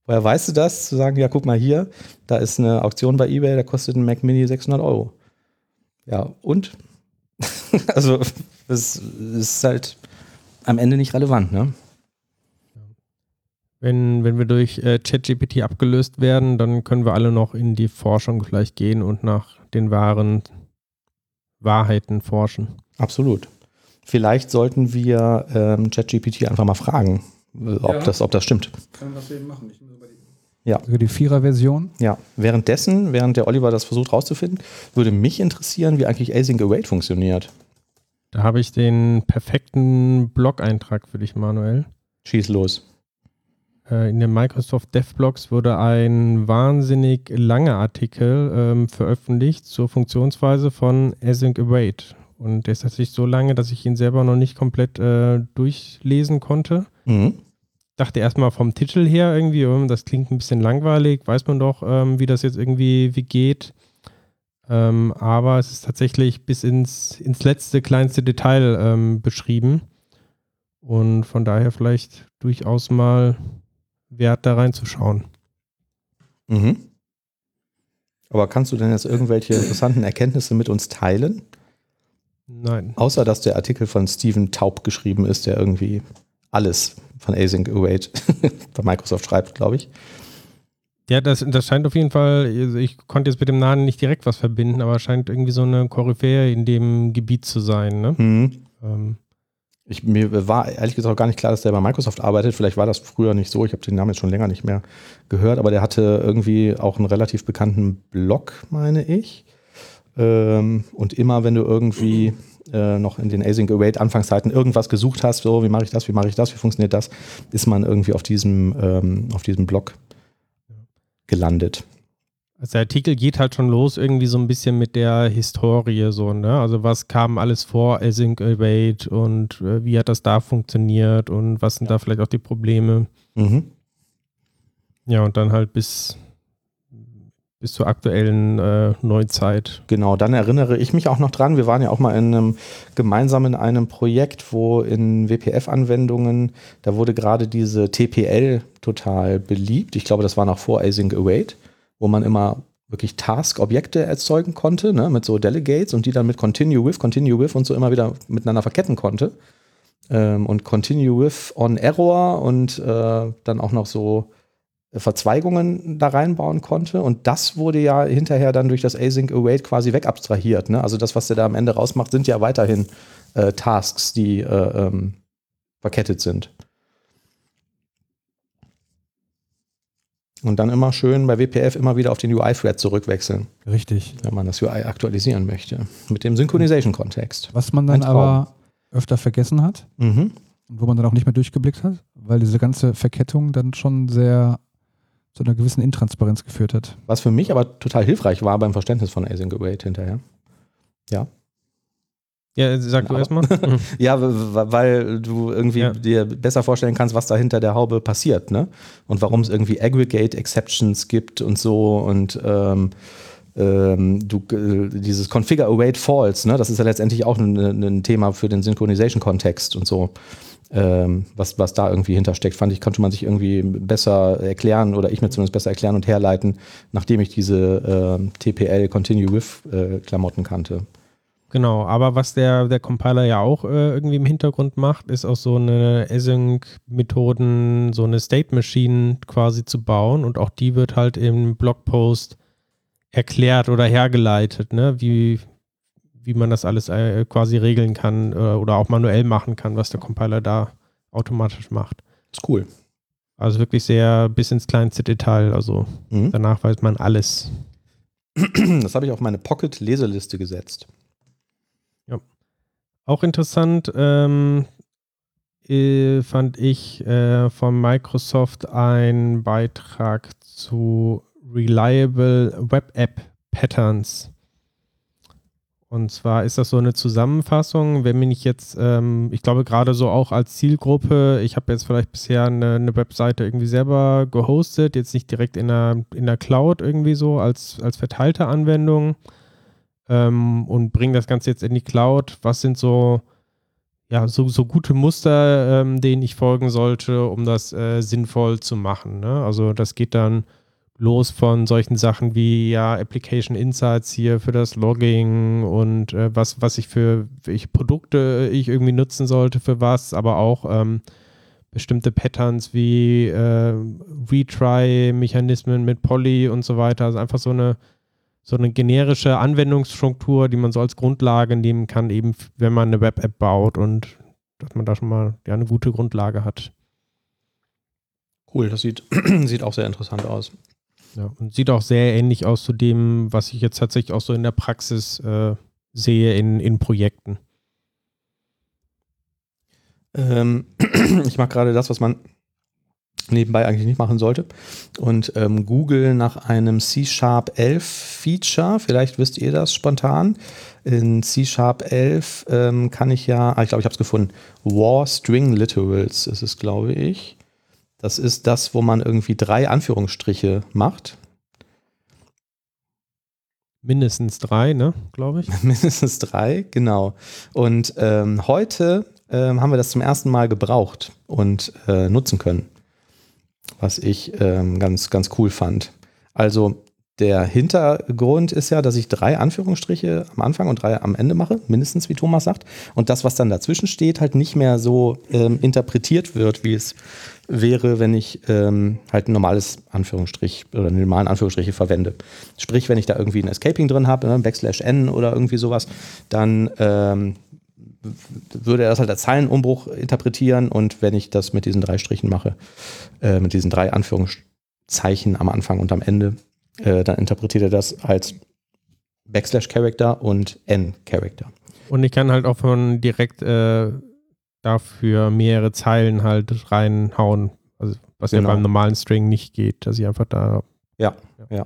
Woher weißt du das? Zu sagen, ja, guck mal hier, da ist eine Auktion bei eBay, da kostet ein Mac Mini 600 Euro. Ja, und? also, das ist halt am Ende nicht relevant, ne? Wenn, wenn wir durch äh, ChatGPT abgelöst werden, dann können wir alle noch in die Forschung vielleicht gehen und nach den wahren Wahrheiten forschen. Absolut. Vielleicht sollten wir ähm, ChatGPT einfach mal fragen, ob, ja. das, ob das stimmt. Können wir das eben machen. Ich ja. Sogar die Vierer-Version. Ja. Währenddessen, während der Oliver das versucht rauszufinden, würde mich interessieren, wie eigentlich Async Await funktioniert. Da habe ich den perfekten Blog-Eintrag für dich, Manuel. Schieß los. Äh, in den Microsoft DevBlogs wurde ein wahnsinnig langer Artikel ähm, veröffentlicht zur Funktionsweise von Async Await. Und der ist tatsächlich so lange, dass ich ihn selber noch nicht komplett äh, durchlesen konnte. Mhm dachte erstmal vom Titel her irgendwie, oh, das klingt ein bisschen langweilig, weiß man doch, ähm, wie das jetzt irgendwie wie geht. Ähm, aber es ist tatsächlich bis ins, ins letzte, kleinste Detail ähm, beschrieben. Und von daher vielleicht durchaus mal wert, da reinzuschauen. Mhm. Aber kannst du denn jetzt irgendwelche interessanten Erkenntnisse mit uns teilen? Nein. Außer dass der Artikel von Steven Taub geschrieben ist, der irgendwie alles von Async Await bei Microsoft schreibt, glaube ich. Ja, das, das scheint auf jeden Fall, also ich konnte jetzt mit dem Namen nicht direkt was verbinden, aber scheint irgendwie so eine Koryphäe in dem Gebiet zu sein. Ne? Mhm. Ähm. Ich, mir war ehrlich gesagt auch gar nicht klar, dass der bei Microsoft arbeitet. Vielleicht war das früher nicht so. Ich habe den Namen jetzt schon länger nicht mehr gehört, aber der hatte irgendwie auch einen relativ bekannten Blog, meine ich. Ähm, und immer, wenn du irgendwie äh, noch in den Async Await Anfangszeiten irgendwas gesucht hast, so wie mache ich das, wie mache ich das, wie funktioniert das, ist man irgendwie auf diesem, ähm, auf diesem Blog gelandet. Also der Artikel geht halt schon los irgendwie so ein bisschen mit der Historie so, ne? Also was kam alles vor Async Await und äh, wie hat das da funktioniert und was sind da vielleicht auch die Probleme? Mhm. Ja, und dann halt bis bis zur aktuellen äh, Neuzeit. Genau, dann erinnere ich mich auch noch dran. Wir waren ja auch mal in einem gemeinsam in einem Projekt, wo in WPF-Anwendungen, da wurde gerade diese TPL total beliebt. Ich glaube, das war noch vor Async Await, wo man immer wirklich Task-Objekte erzeugen konnte, ne, mit so Delegates und die dann mit Continue with, Continue with und so immer wieder miteinander verketten konnte. Ähm, und Continue with on Error und äh, dann auch noch so Verzweigungen da reinbauen konnte. Und das wurde ja hinterher dann durch das Async Await quasi wegabstrahiert. Ne? Also das, was der da am Ende rausmacht, sind ja weiterhin äh, Tasks, die äh, ähm, verkettet sind. Und dann immer schön bei WPF immer wieder auf den UI-Thread zurückwechseln. Richtig. Wenn man das UI aktualisieren möchte. Mit dem Synchronization-Kontext. Was man dann aber öfter vergessen hat mhm. und wo man dann auch nicht mehr durchgeblickt hat, weil diese ganze Verkettung dann schon sehr zu einer gewissen Intransparenz geführt hat. Was für mich aber total hilfreich war beim Verständnis von Async Await hinterher. Ja. Ja, sag du erstmal. ja, weil du irgendwie ja. dir besser vorstellen kannst, was da hinter der Haube passiert, ne? Und warum es irgendwie Aggregate Exceptions gibt und so und ähm, ähm, du, äh, dieses Configure Await False, ne? Das ist ja letztendlich auch ein, ein Thema für den Synchronization-Kontext und so. Ähm, was, was da irgendwie hintersteckt, fand ich, konnte man sich irgendwie besser erklären oder ich mir zumindest besser erklären und herleiten, nachdem ich diese äh, TPL Continue With äh, Klamotten kannte. Genau, aber was der, der Compiler ja auch äh, irgendwie im Hintergrund macht, ist auch so eine Async-Methoden, so eine State Machine quasi zu bauen und auch die wird halt im Blogpost erklärt oder hergeleitet, ne? wie, wie man das alles äh, quasi regeln kann äh, oder auch manuell machen kann, was der Compiler da automatisch macht. Das ist cool. Also wirklich sehr bis ins kleinste Detail, also mhm. danach weiß man alles. Das habe ich auf meine Pocket-Leseliste gesetzt. Auch interessant ähm, äh, fand ich äh, von Microsoft einen Beitrag zu Reliable Web App Patterns. Und zwar ist das so eine Zusammenfassung, wenn mich jetzt, ähm, ich glaube gerade so auch als Zielgruppe, ich habe jetzt vielleicht bisher eine, eine, Webseite irgendwie selber gehostet, jetzt nicht direkt in der, in der Cloud irgendwie so als, als verteilte Anwendung ähm, und bringen das Ganze jetzt in die Cloud. Was sind so, ja, so, so gute Muster, ähm, denen ich folgen sollte, um das äh, sinnvoll zu machen? Ne? Also das geht dann los von solchen Sachen wie ja Application Insights hier für das Logging und äh, was, was ich für welche Produkte ich irgendwie nutzen sollte für was, aber auch ähm, bestimmte Patterns wie äh, Retry-Mechanismen mit Poly und so weiter. Also einfach so eine so eine generische Anwendungsstruktur, die man so als Grundlage nehmen kann, eben wenn man eine Web-App baut und dass man da schon mal ja, eine gute Grundlage hat. Cool, das sieht, sieht auch sehr interessant aus. Ja, und sieht auch sehr ähnlich aus zu dem, was ich jetzt tatsächlich auch so in der Praxis äh, sehe in, in Projekten. Ähm, ich mache gerade das, was man nebenbei eigentlich nicht machen sollte. Und ähm, Google nach einem C-Sharp 11 Feature, vielleicht wisst ihr das spontan. In C-Sharp 11 ähm, kann ich ja, ah, ich glaube, ich habe es gefunden, War String Literals ist es, glaube ich. Das ist das, wo man irgendwie drei Anführungsstriche macht. Mindestens drei, ne, glaube ich. Mindestens drei, genau. Und ähm, heute ähm, haben wir das zum ersten Mal gebraucht und äh, nutzen können was ich ähm, ganz, ganz cool fand. Also der Hintergrund ist ja, dass ich drei Anführungsstriche am Anfang und drei am Ende mache, mindestens wie Thomas sagt. Und das, was dann dazwischen steht, halt nicht mehr so ähm, interpretiert wird, wie es wäre, wenn ich ähm, halt ein normales Anführungsstrich oder einen normalen Anführungsstriche verwende. Sprich, wenn ich da irgendwie ein Escaping drin habe, ne, Backslash N oder irgendwie sowas, dann ähm, würde er das halt als Zeilenumbruch interpretieren und wenn ich das mit diesen drei Strichen mache, äh, mit diesen drei Anführungszeichen am Anfang und am Ende, äh, dann interpretiert er das als Backslash Character und N Character. Und ich kann halt auch von direkt äh, dafür mehrere Zeilen halt reinhauen, also was genau. ja beim normalen String nicht geht, dass ich einfach da. Ja, ja. ja.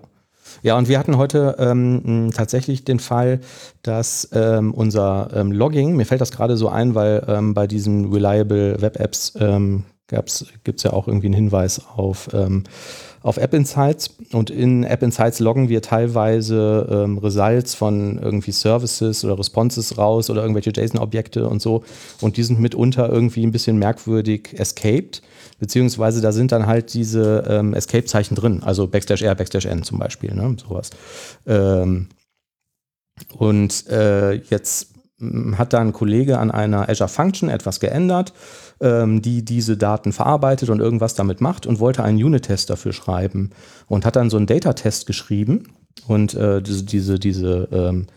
Ja, und wir hatten heute ähm, tatsächlich den Fall, dass ähm, unser ähm, Logging, mir fällt das gerade so ein, weil ähm, bei diesen Reliable Web Apps ähm, gibt es ja auch irgendwie einen Hinweis auf, ähm, auf App Insights. Und in App Insights loggen wir teilweise ähm, Results von irgendwie Services oder Responses raus oder irgendwelche JSON-Objekte und so. Und die sind mitunter irgendwie ein bisschen merkwürdig escaped. Beziehungsweise da sind dann halt diese ähm, Escape-Zeichen drin, also Backslash R, Backslash N zum Beispiel, ne? sowas. Ähm, und äh, jetzt hat da ein Kollege an einer Azure Function etwas geändert, ähm, die diese Daten verarbeitet und irgendwas damit macht und wollte einen Unit-Test dafür schreiben und hat dann so einen Data-Test geschrieben und äh, diese, diese, diese ähm,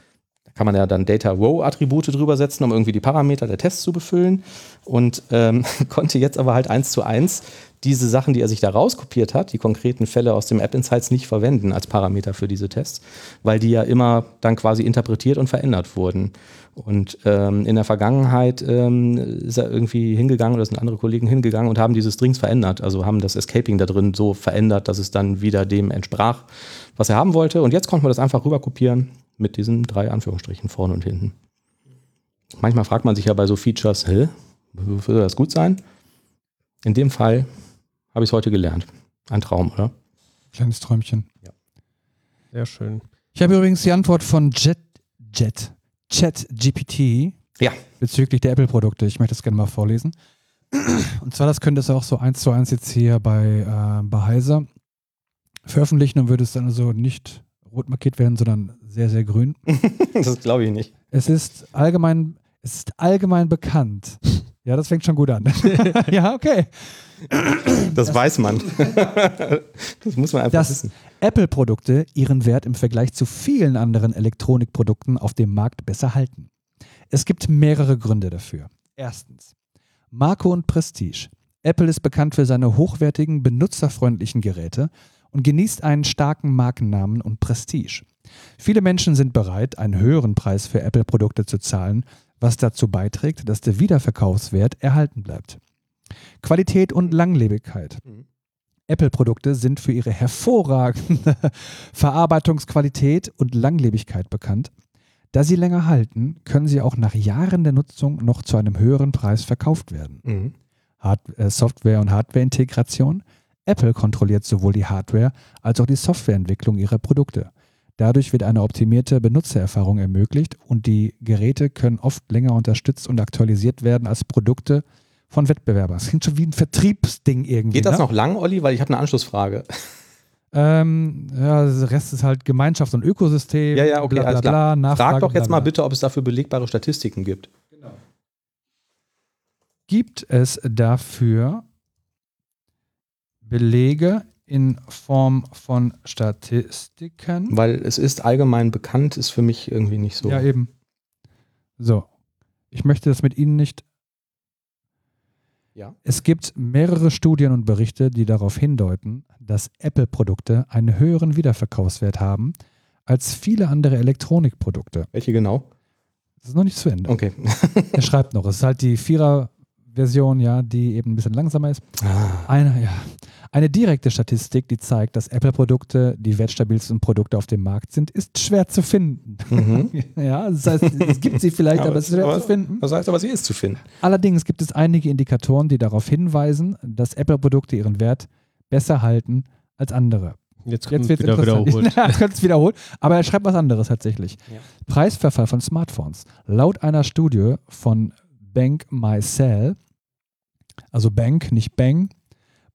kann man ja dann Data Row Attribute drüber setzen, um irgendwie die Parameter der Tests zu befüllen und ähm, konnte jetzt aber halt eins zu eins diese Sachen, die er sich da rauskopiert hat, die konkreten Fälle aus dem App Insights nicht verwenden als Parameter für diese Tests, weil die ja immer dann quasi interpretiert und verändert wurden. Und ähm, in der Vergangenheit ähm, ist er irgendwie hingegangen oder sind andere Kollegen hingegangen und haben diese Strings verändert, also haben das Escaping da drin so verändert, dass es dann wieder dem entsprach, was er haben wollte. Und jetzt konnte man das einfach rüber kopieren mit diesen drei Anführungsstrichen vorne und hinten. Manchmal fragt man sich ja bei so Features, hä, würde das gut sein? In dem Fall habe ich es heute gelernt. Ein Traum, oder? Kleines Träumchen. Ja. Sehr schön. Ich habe übrigens die Antwort von Jet, Jet, Chat GPT ja. bezüglich der Apple-Produkte. Ich möchte das gerne mal vorlesen. Und zwar, das könnte es auch so eins zu eins jetzt hier bei, äh, bei Heiser veröffentlichen und würde es dann also nicht rot markiert werden, sondern sehr, sehr grün. das glaube ich nicht. Es ist allgemein, es ist allgemein bekannt. Ja, das fängt schon gut an. ja, okay. Das, das weiß man. das muss man einfach dass wissen. Apple-Produkte ihren Wert im Vergleich zu vielen anderen Elektronikprodukten auf dem Markt besser halten. Es gibt mehrere Gründe dafür. Erstens, Marke und Prestige. Apple ist bekannt für seine hochwertigen, benutzerfreundlichen Geräte und genießt einen starken Markennamen und Prestige. Viele Menschen sind bereit, einen höheren Preis für Apple-Produkte zu zahlen, was dazu beiträgt, dass der Wiederverkaufswert erhalten bleibt. Qualität und Langlebigkeit. Mhm. Apple-Produkte sind für ihre hervorragende Verarbeitungsqualität und Langlebigkeit bekannt. Da sie länger halten, können sie auch nach Jahren der Nutzung noch zu einem höheren Preis verkauft werden. Mhm. Hard äh, Software- und Hardware-Integration Apple kontrolliert sowohl die Hardware als auch die Softwareentwicklung ihrer Produkte. Dadurch wird eine optimierte Benutzererfahrung ermöglicht und die Geräte können oft länger unterstützt und aktualisiert werden als Produkte von Wettbewerbern. Das klingt schon wie ein Vertriebsding irgendwie. Geht das ne? noch lang, Olli? Weil ich habe eine Anschlussfrage. Ähm, ja, der Rest ist halt Gemeinschaft und Ökosystem. Ja, ja, okay, bla, bla, bla, Frag doch jetzt mal bitte, ob es dafür belegbare Statistiken gibt. Genau. Gibt es dafür Belege in Form von Statistiken. Weil es ist allgemein bekannt, ist für mich irgendwie nicht so. Ja, eben. So. Ich möchte das mit Ihnen nicht. Ja. Es gibt mehrere Studien und Berichte, die darauf hindeuten, dass Apple-Produkte einen höheren Wiederverkaufswert haben als viele andere Elektronikprodukte. Welche genau? Das ist noch nicht zu Ende. Okay. er schreibt noch, es ist halt die Vierer Version, ja, die eben ein bisschen langsamer ist. Ah. Eine, ja, eine direkte Statistik, die zeigt, dass Apple-Produkte die wertstabilsten Produkte auf dem Markt sind, ist schwer zu finden. Mhm. ja, das heißt, es gibt sie vielleicht, aber, aber es ist schwer aber, zu finden. Das heißt aber, sie ist zu finden. Allerdings gibt es einige Indikatoren, die darauf hinweisen, dass Apple-Produkte ihren Wert besser halten als andere. Jetzt, Jetzt wird es wieder wiederholt. Jetzt wird es wiederholt. Aber er schreibt was anderes tatsächlich. Ja. Preisverfall von Smartphones. Laut einer Studie von Bank MyCell also Bank, nicht Bang.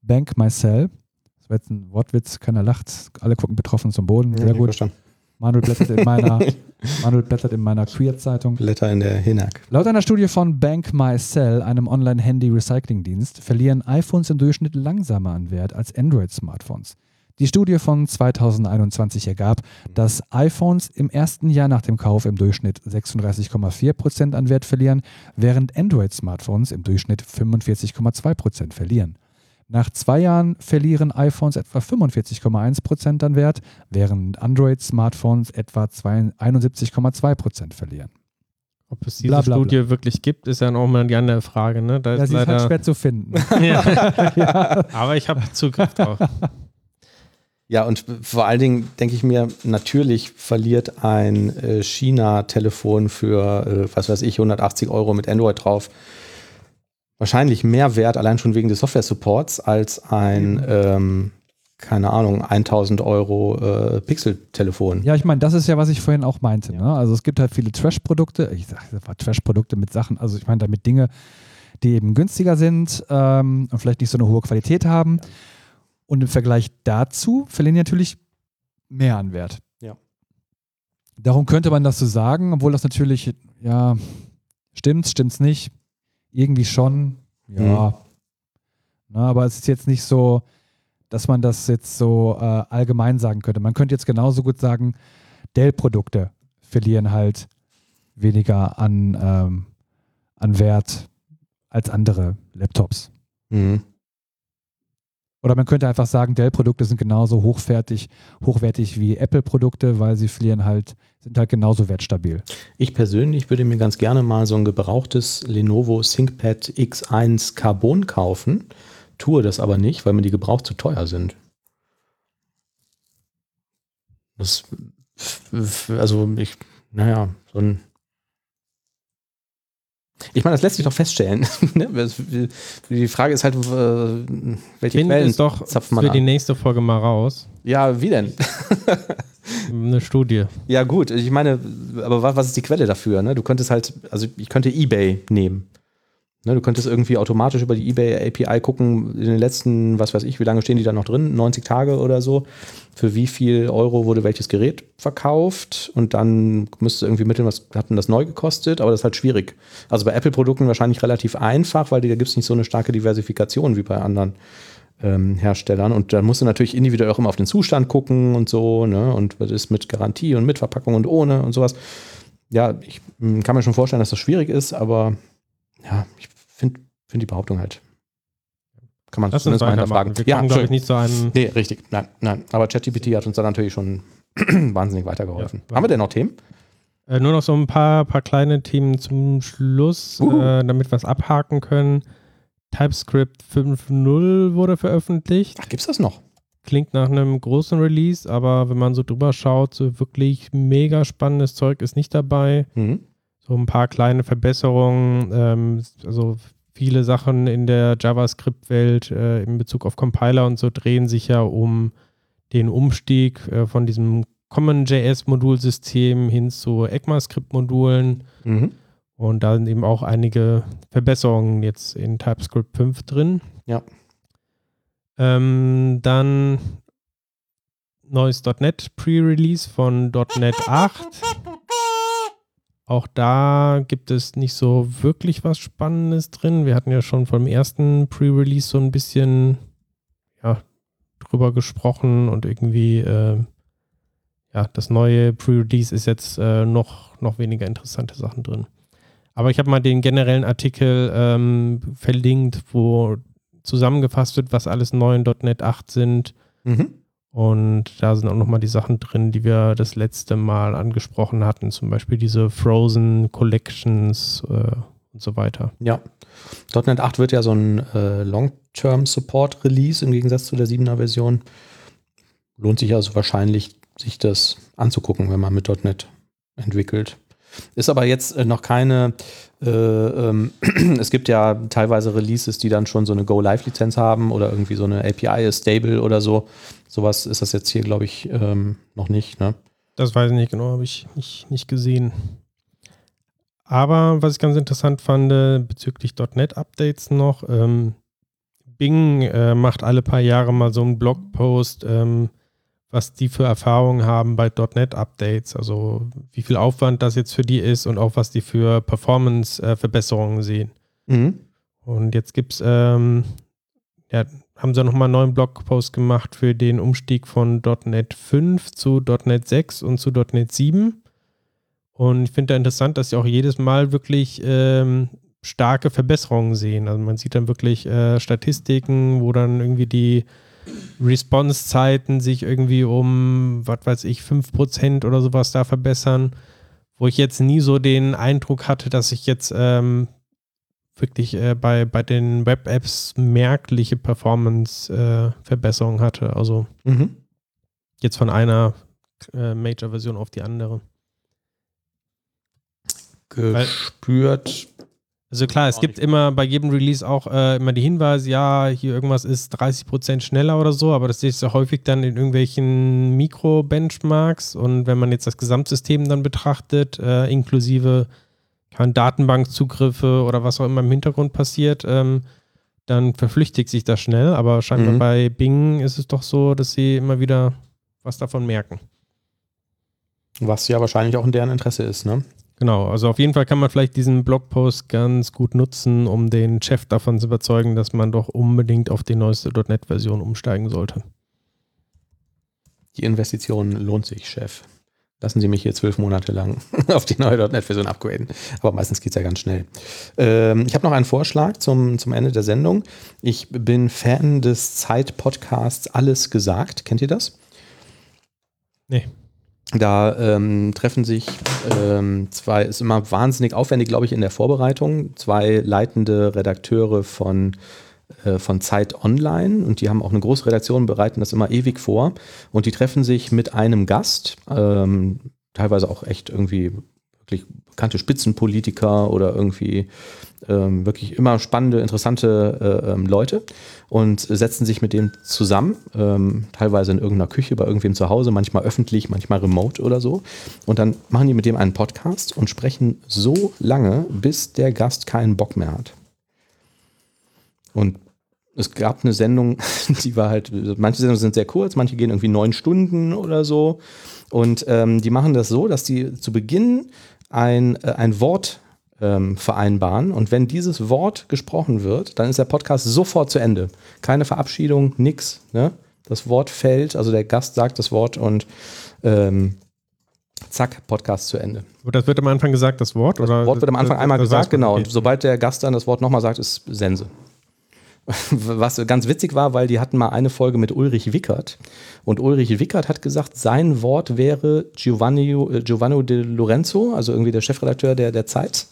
Bank myself. Das war jetzt ein Wortwitz, keiner lacht. Alle gucken betroffen zum Boden. Sehr ja, gut. Verstanden. Manuel blättert in meiner, Manuel blättert in meiner Queer-Zeitung. Blätter in der Hinak. Laut einer Studie von Bank MyCell, einem Online-Handy-Recycling-Dienst, verlieren iPhones im Durchschnitt langsamer an Wert als Android-Smartphones. Die Studie von 2021 ergab, dass iPhones im ersten Jahr nach dem Kauf im Durchschnitt 36,4% an Wert verlieren, während Android-Smartphones im Durchschnitt 45,2% verlieren. Nach zwei Jahren verlieren iPhones etwa 45,1% an Wert, während Android-Smartphones etwa 71,2% verlieren. Ob es diese bla, bla, Studie bla. wirklich gibt, ist ja auch mal die andere Frage. Ne? Da ja, ist sie leider... ist halt schwer zu finden. ja. ja. Aber ich habe Zugriff drauf. Ja, und vor allen Dingen denke ich mir, natürlich verliert ein äh, China-Telefon für, äh, was weiß ich, 180 Euro mit Android drauf wahrscheinlich mehr Wert, allein schon wegen des Software-Supports, als ein, mhm. ähm, keine Ahnung, 1000 Euro äh, Pixel-Telefon. Ja, ich meine, das ist ja, was ich vorhin auch meinte. Ne? Also es gibt halt viele Trash-Produkte, ich sage Trash-Produkte mit Sachen, also ich meine damit Dinge, die eben günstiger sind ähm, und vielleicht nicht so eine hohe Qualität haben. Ja und im Vergleich dazu verlieren die natürlich mehr an Wert. Ja. Darum könnte man das so sagen, obwohl das natürlich, ja, stimmt's, stimmt's nicht. Irgendwie schon, ja. Mhm. Na, aber es ist jetzt nicht so, dass man das jetzt so äh, allgemein sagen könnte. Man könnte jetzt genauso gut sagen, Dell-Produkte verlieren halt weniger an, ähm, an Wert als andere Laptops. Mhm. Oder man könnte einfach sagen, Dell-Produkte sind genauso hochwertig, hochwertig wie Apple-Produkte, weil sie verlieren halt, sind halt genauso wertstabil. Ich persönlich würde mir ganz gerne mal so ein gebrauchtes Lenovo ThinkPad X1 Carbon kaufen, tue das aber nicht, weil mir die gebraucht zu teuer sind. Das, also ich, naja, so ein Ich meine, das lässt sich doch feststellen. Ne? die Frage ist halt, welche Find Quellen es doch zapft man für an? die nächste Folge mal raus. Ja, wie denn? Eine Studie. Ja, gut. Ich meine, aber was ist die Quelle dafür? Ne? Du könntest halt, also ich könnte eBay nehmen. Ne, du könntest irgendwie automatisch über die eBay API gucken, in den letzten, was weiß ich, wie lange stehen die da noch drin? 90 Tage oder so. Für wie viel Euro wurde welches Gerät verkauft? Und dann müsstest du irgendwie mitteln, was hat denn das neu gekostet? Aber das ist halt schwierig. Also bei Apple-Produkten wahrscheinlich relativ einfach, weil da gibt es nicht so eine starke Diversifikation wie bei anderen ähm, Herstellern. Und dann musst du natürlich individuell auch immer auf den Zustand gucken und so. Ne? Und was ist mit Garantie und mit Verpackung und ohne und sowas. Ja, ich hm, kann mir schon vorstellen, dass das schwierig ist, aber ja, ich finde find die Behauptung halt. Kann man Lass zumindest mal hinterfragen. Wir ja, glaube ich, nicht so einen. Nee, richtig. Nein, nein. Aber ChatGPT hat uns da natürlich schon wahnsinnig weitergeholfen. Ja, Haben wir denn noch Themen? Äh, nur noch so ein paar, paar kleine Themen zum Schluss, uh. äh, damit wir es abhaken können. TypeScript 5.0 wurde veröffentlicht. Ach, gibt's das noch? Klingt nach einem großen Release, aber wenn man so drüber schaut, so wirklich mega spannendes Zeug ist nicht dabei. Mhm so ein paar kleine Verbesserungen, ähm, also viele Sachen in der JavaScript-Welt äh, in Bezug auf Compiler und so drehen sich ja um den Umstieg äh, von diesem CommonJS-Modulsystem hin zu ECMAScript-Modulen. Mhm. Und da sind eben auch einige Verbesserungen jetzt in TypeScript 5 drin. Ja. Ähm, dann neues .NET Pre-Release von .NET 8. Auch da gibt es nicht so wirklich was Spannendes drin. Wir hatten ja schon vom ersten Pre-Release so ein bisschen ja, drüber gesprochen und irgendwie äh, ja, das neue Pre-Release ist jetzt äh, noch, noch weniger interessante Sachen drin. Aber ich habe mal den generellen Artikel ähm, verlinkt, wo zusammengefasst wird, was alles neu in .NET 8 sind. Mhm. Und da sind auch nochmal die Sachen drin, die wir das letzte Mal angesprochen hatten, zum Beispiel diese Frozen Collections äh, und so weiter. Ja. .NET 8 wird ja so ein äh, Long-Term-Support-Release im Gegensatz zu der 7er Version. Lohnt sich also wahrscheinlich, sich das anzugucken, wenn man mit .NET entwickelt. Ist aber jetzt äh, noch keine, äh, ähm, es gibt ja teilweise Releases, die dann schon so eine Go-Live-Lizenz haben oder irgendwie so eine API ist stable oder so. Sowas ist das jetzt hier, glaube ich, ähm, noch nicht. Ne? Das weiß ich nicht genau, habe ich nicht, nicht gesehen. Aber was ich ganz interessant fand äh, bezüglich .NET-Updates noch, ähm, Bing äh, macht alle paar Jahre mal so einen Blogpost, ähm, was die für Erfahrungen haben bei .NET-Updates, also wie viel Aufwand das jetzt für die ist und auch was die für Performance-Verbesserungen äh, sehen. Mhm. Und jetzt gibt es ähm, ja, haben sie nochmal einen neuen Blogpost gemacht für den Umstieg von .NET 5 zu .NET 6 und zu .NET 7. Und ich finde da interessant, dass sie auch jedes Mal wirklich ähm, starke Verbesserungen sehen. Also man sieht dann wirklich äh, Statistiken, wo dann irgendwie die Response-Zeiten sich irgendwie um, was weiß ich, 5% oder sowas da verbessern. Wo ich jetzt nie so den Eindruck hatte, dass ich jetzt ähm, wirklich äh, bei, bei den Web-Apps merkliche Performance-Verbesserungen äh, hatte. Also mhm. jetzt von einer äh, Major-Version auf die andere. Gespürt. Also klar, es gibt immer bei jedem Release auch äh, immer die Hinweise, ja, hier irgendwas ist 30% schneller oder so, aber das ist ja häufig dann in irgendwelchen Mikro-Benchmarks und wenn man jetzt das Gesamtsystem dann betrachtet, äh, inklusive Datenbankzugriffe oder was auch immer im Hintergrund passiert, ähm, dann verflüchtigt sich das schnell. Aber scheinbar mhm. bei Bing ist es doch so, dass sie immer wieder was davon merken. Was ja wahrscheinlich auch in deren Interesse ist, ne? Genau, also auf jeden Fall kann man vielleicht diesen Blogpost ganz gut nutzen, um den Chef davon zu überzeugen, dass man doch unbedingt auf die neueste .NET-Version umsteigen sollte. Die Investition lohnt sich, Chef lassen Sie mich hier zwölf Monate lang auf die neue .NET-Version upgraden. Aber meistens geht es ja ganz schnell. Ähm, ich habe noch einen Vorschlag zum, zum Ende der Sendung. Ich bin Fan des Zeit-Podcasts Alles gesagt. Kennt ihr das? Nee. Da ähm, treffen sich ähm, zwei, ist immer wahnsinnig aufwendig, glaube ich, in der Vorbereitung, zwei leitende Redakteure von äh, von Zeit Online und die haben auch eine große Redaktion, bereiten das immer ewig vor. Und die treffen sich mit einem Gast, ähm, teilweise auch echt irgendwie wirklich bekannte Spitzenpolitiker oder irgendwie ähm, wirklich immer spannende, interessante äh, ähm, Leute und setzen sich mit dem zusammen, ähm, teilweise in irgendeiner Küche bei irgendwem zu Hause, manchmal öffentlich, manchmal remote oder so. Und dann machen die mit dem einen Podcast und sprechen so lange, bis der Gast keinen Bock mehr hat. Und es gab eine Sendung, die war halt, manche Sendungen sind sehr kurz, manche gehen irgendwie neun Stunden oder so. Und ähm, die machen das so, dass die zu Beginn ein, äh, ein Wort ähm, vereinbaren. Und wenn dieses Wort gesprochen wird, dann ist der Podcast sofort zu Ende. Keine Verabschiedung, nix. Ne? Das Wort fällt, also der Gast sagt das Wort und ähm, zack, Podcast zu Ende. Und das wird am Anfang gesagt, das Wort? Das oder Wort wird am Anfang einmal gesagt, genau. Und sobald der Gast dann das Wort nochmal sagt, ist Sense. Was ganz witzig war, weil die hatten mal eine Folge mit Ulrich Wickert. Und Ulrich Wickert hat gesagt, sein Wort wäre Giovanni, äh, Giovanni de Lorenzo, also irgendwie der Chefredakteur der, der Zeit.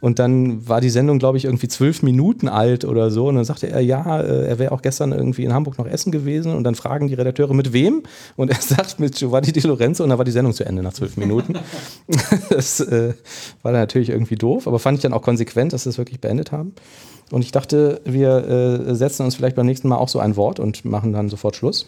Und dann war die Sendung, glaube ich, irgendwie zwölf Minuten alt oder so. Und dann sagte er, ja, äh, er wäre auch gestern irgendwie in Hamburg noch essen gewesen. Und dann fragen die Redakteure, mit wem? Und er sagt, mit Giovanni Di Lorenzo. Und dann war die Sendung zu Ende nach zwölf Minuten. das äh, war dann natürlich irgendwie doof, aber fand ich dann auch konsequent, dass sie es wirklich beendet haben. Und ich dachte, wir äh, setzen uns vielleicht beim nächsten Mal auch so ein Wort und machen dann sofort Schluss.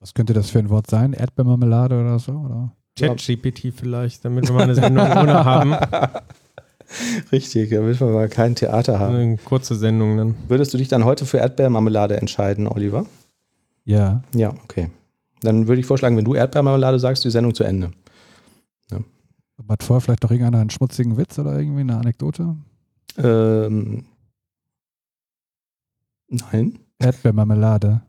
Was könnte das für ein Wort sein? Erdbeermarmelade oder so? Oder? ChatGPT vielleicht, damit wir mal eine Sendung ohne haben. Richtig, damit wir mal kein Theater haben. Eine kurze Sendung dann. Würdest du dich dann heute für Erdbeermarmelade entscheiden, Oliver? Ja. Ja, okay. Dann würde ich vorschlagen, wenn du Erdbeermarmelade sagst, die Sendung zu Ende. Ja. Hat vorher vielleicht noch irgendeiner einen schmutzigen Witz oder irgendwie eine Anekdote? Ähm, nein. Erdbeermarmelade.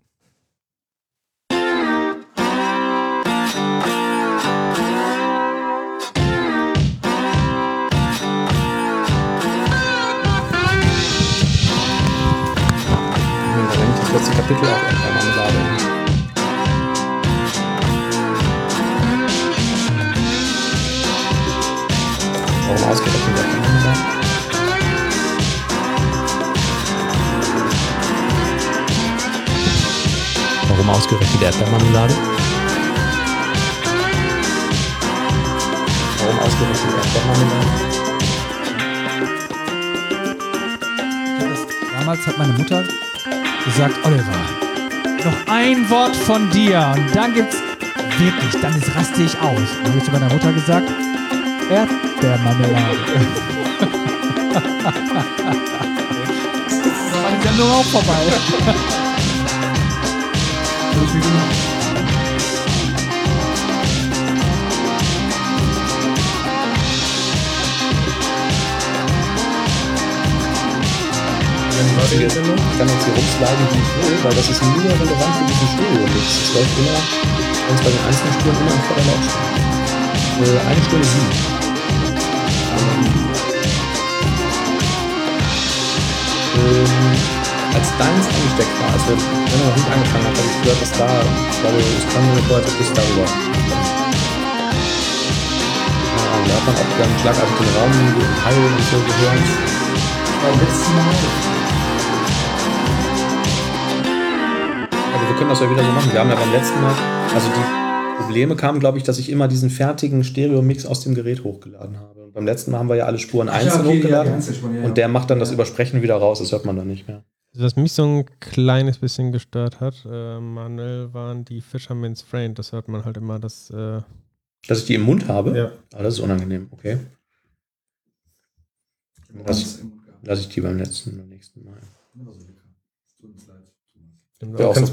Kapitel Erdbeermarmelade? Warum ausgerechnet Erdbeermarmelade? Damals hat meine Mutter gesagt, Oliver, noch ein Wort von dir und dann gibt's wirklich, dann ist raste ich aus. Und dann habe ich zu meiner Mutter gesagt, Erdbeermarmelade. dann war die Sendung auch vorbei. Ich kann jetzt hier rumsliden, wie ich will, weil das ist nur relevant für diesen Stereo-Mix. Es läuft immer, uns bei den einzelnen Spuren immer in voller Lautstärke. Äh, eine Stunde sieben. Ähm, als deins eingesteckt war, als wir wenn er noch nicht angefangen hat, habe ich gehört, dass da, ich glaube, es kam mir vor, als bis darüber. Ja, da hat man auch dann schlagartig den Raum Heil und so gehört. Beim letzten Mal. Aber wir können das ja wieder so machen. Wir haben ja beim letzten Mal, also die Probleme kamen, glaube ich, dass ich immer diesen fertigen Stereo-Mix aus dem Gerät hochgeladen habe. Beim letzten Mal haben wir ja alle Spuren einzeln okay, hochgeladen. Ja, und der macht dann das Übersprechen wieder raus, das hört man dann nicht mehr. Was mich so ein kleines bisschen gestört hat, äh, Manuel, waren die Fisherman's Friend. Das hört man halt immer, dass. Äh Dass ich die im Mund habe? Ja. Ah, das ist unangenehm, okay. Lass, lass ich die beim letzten, beim nächsten Mal. Ja, du kannst mir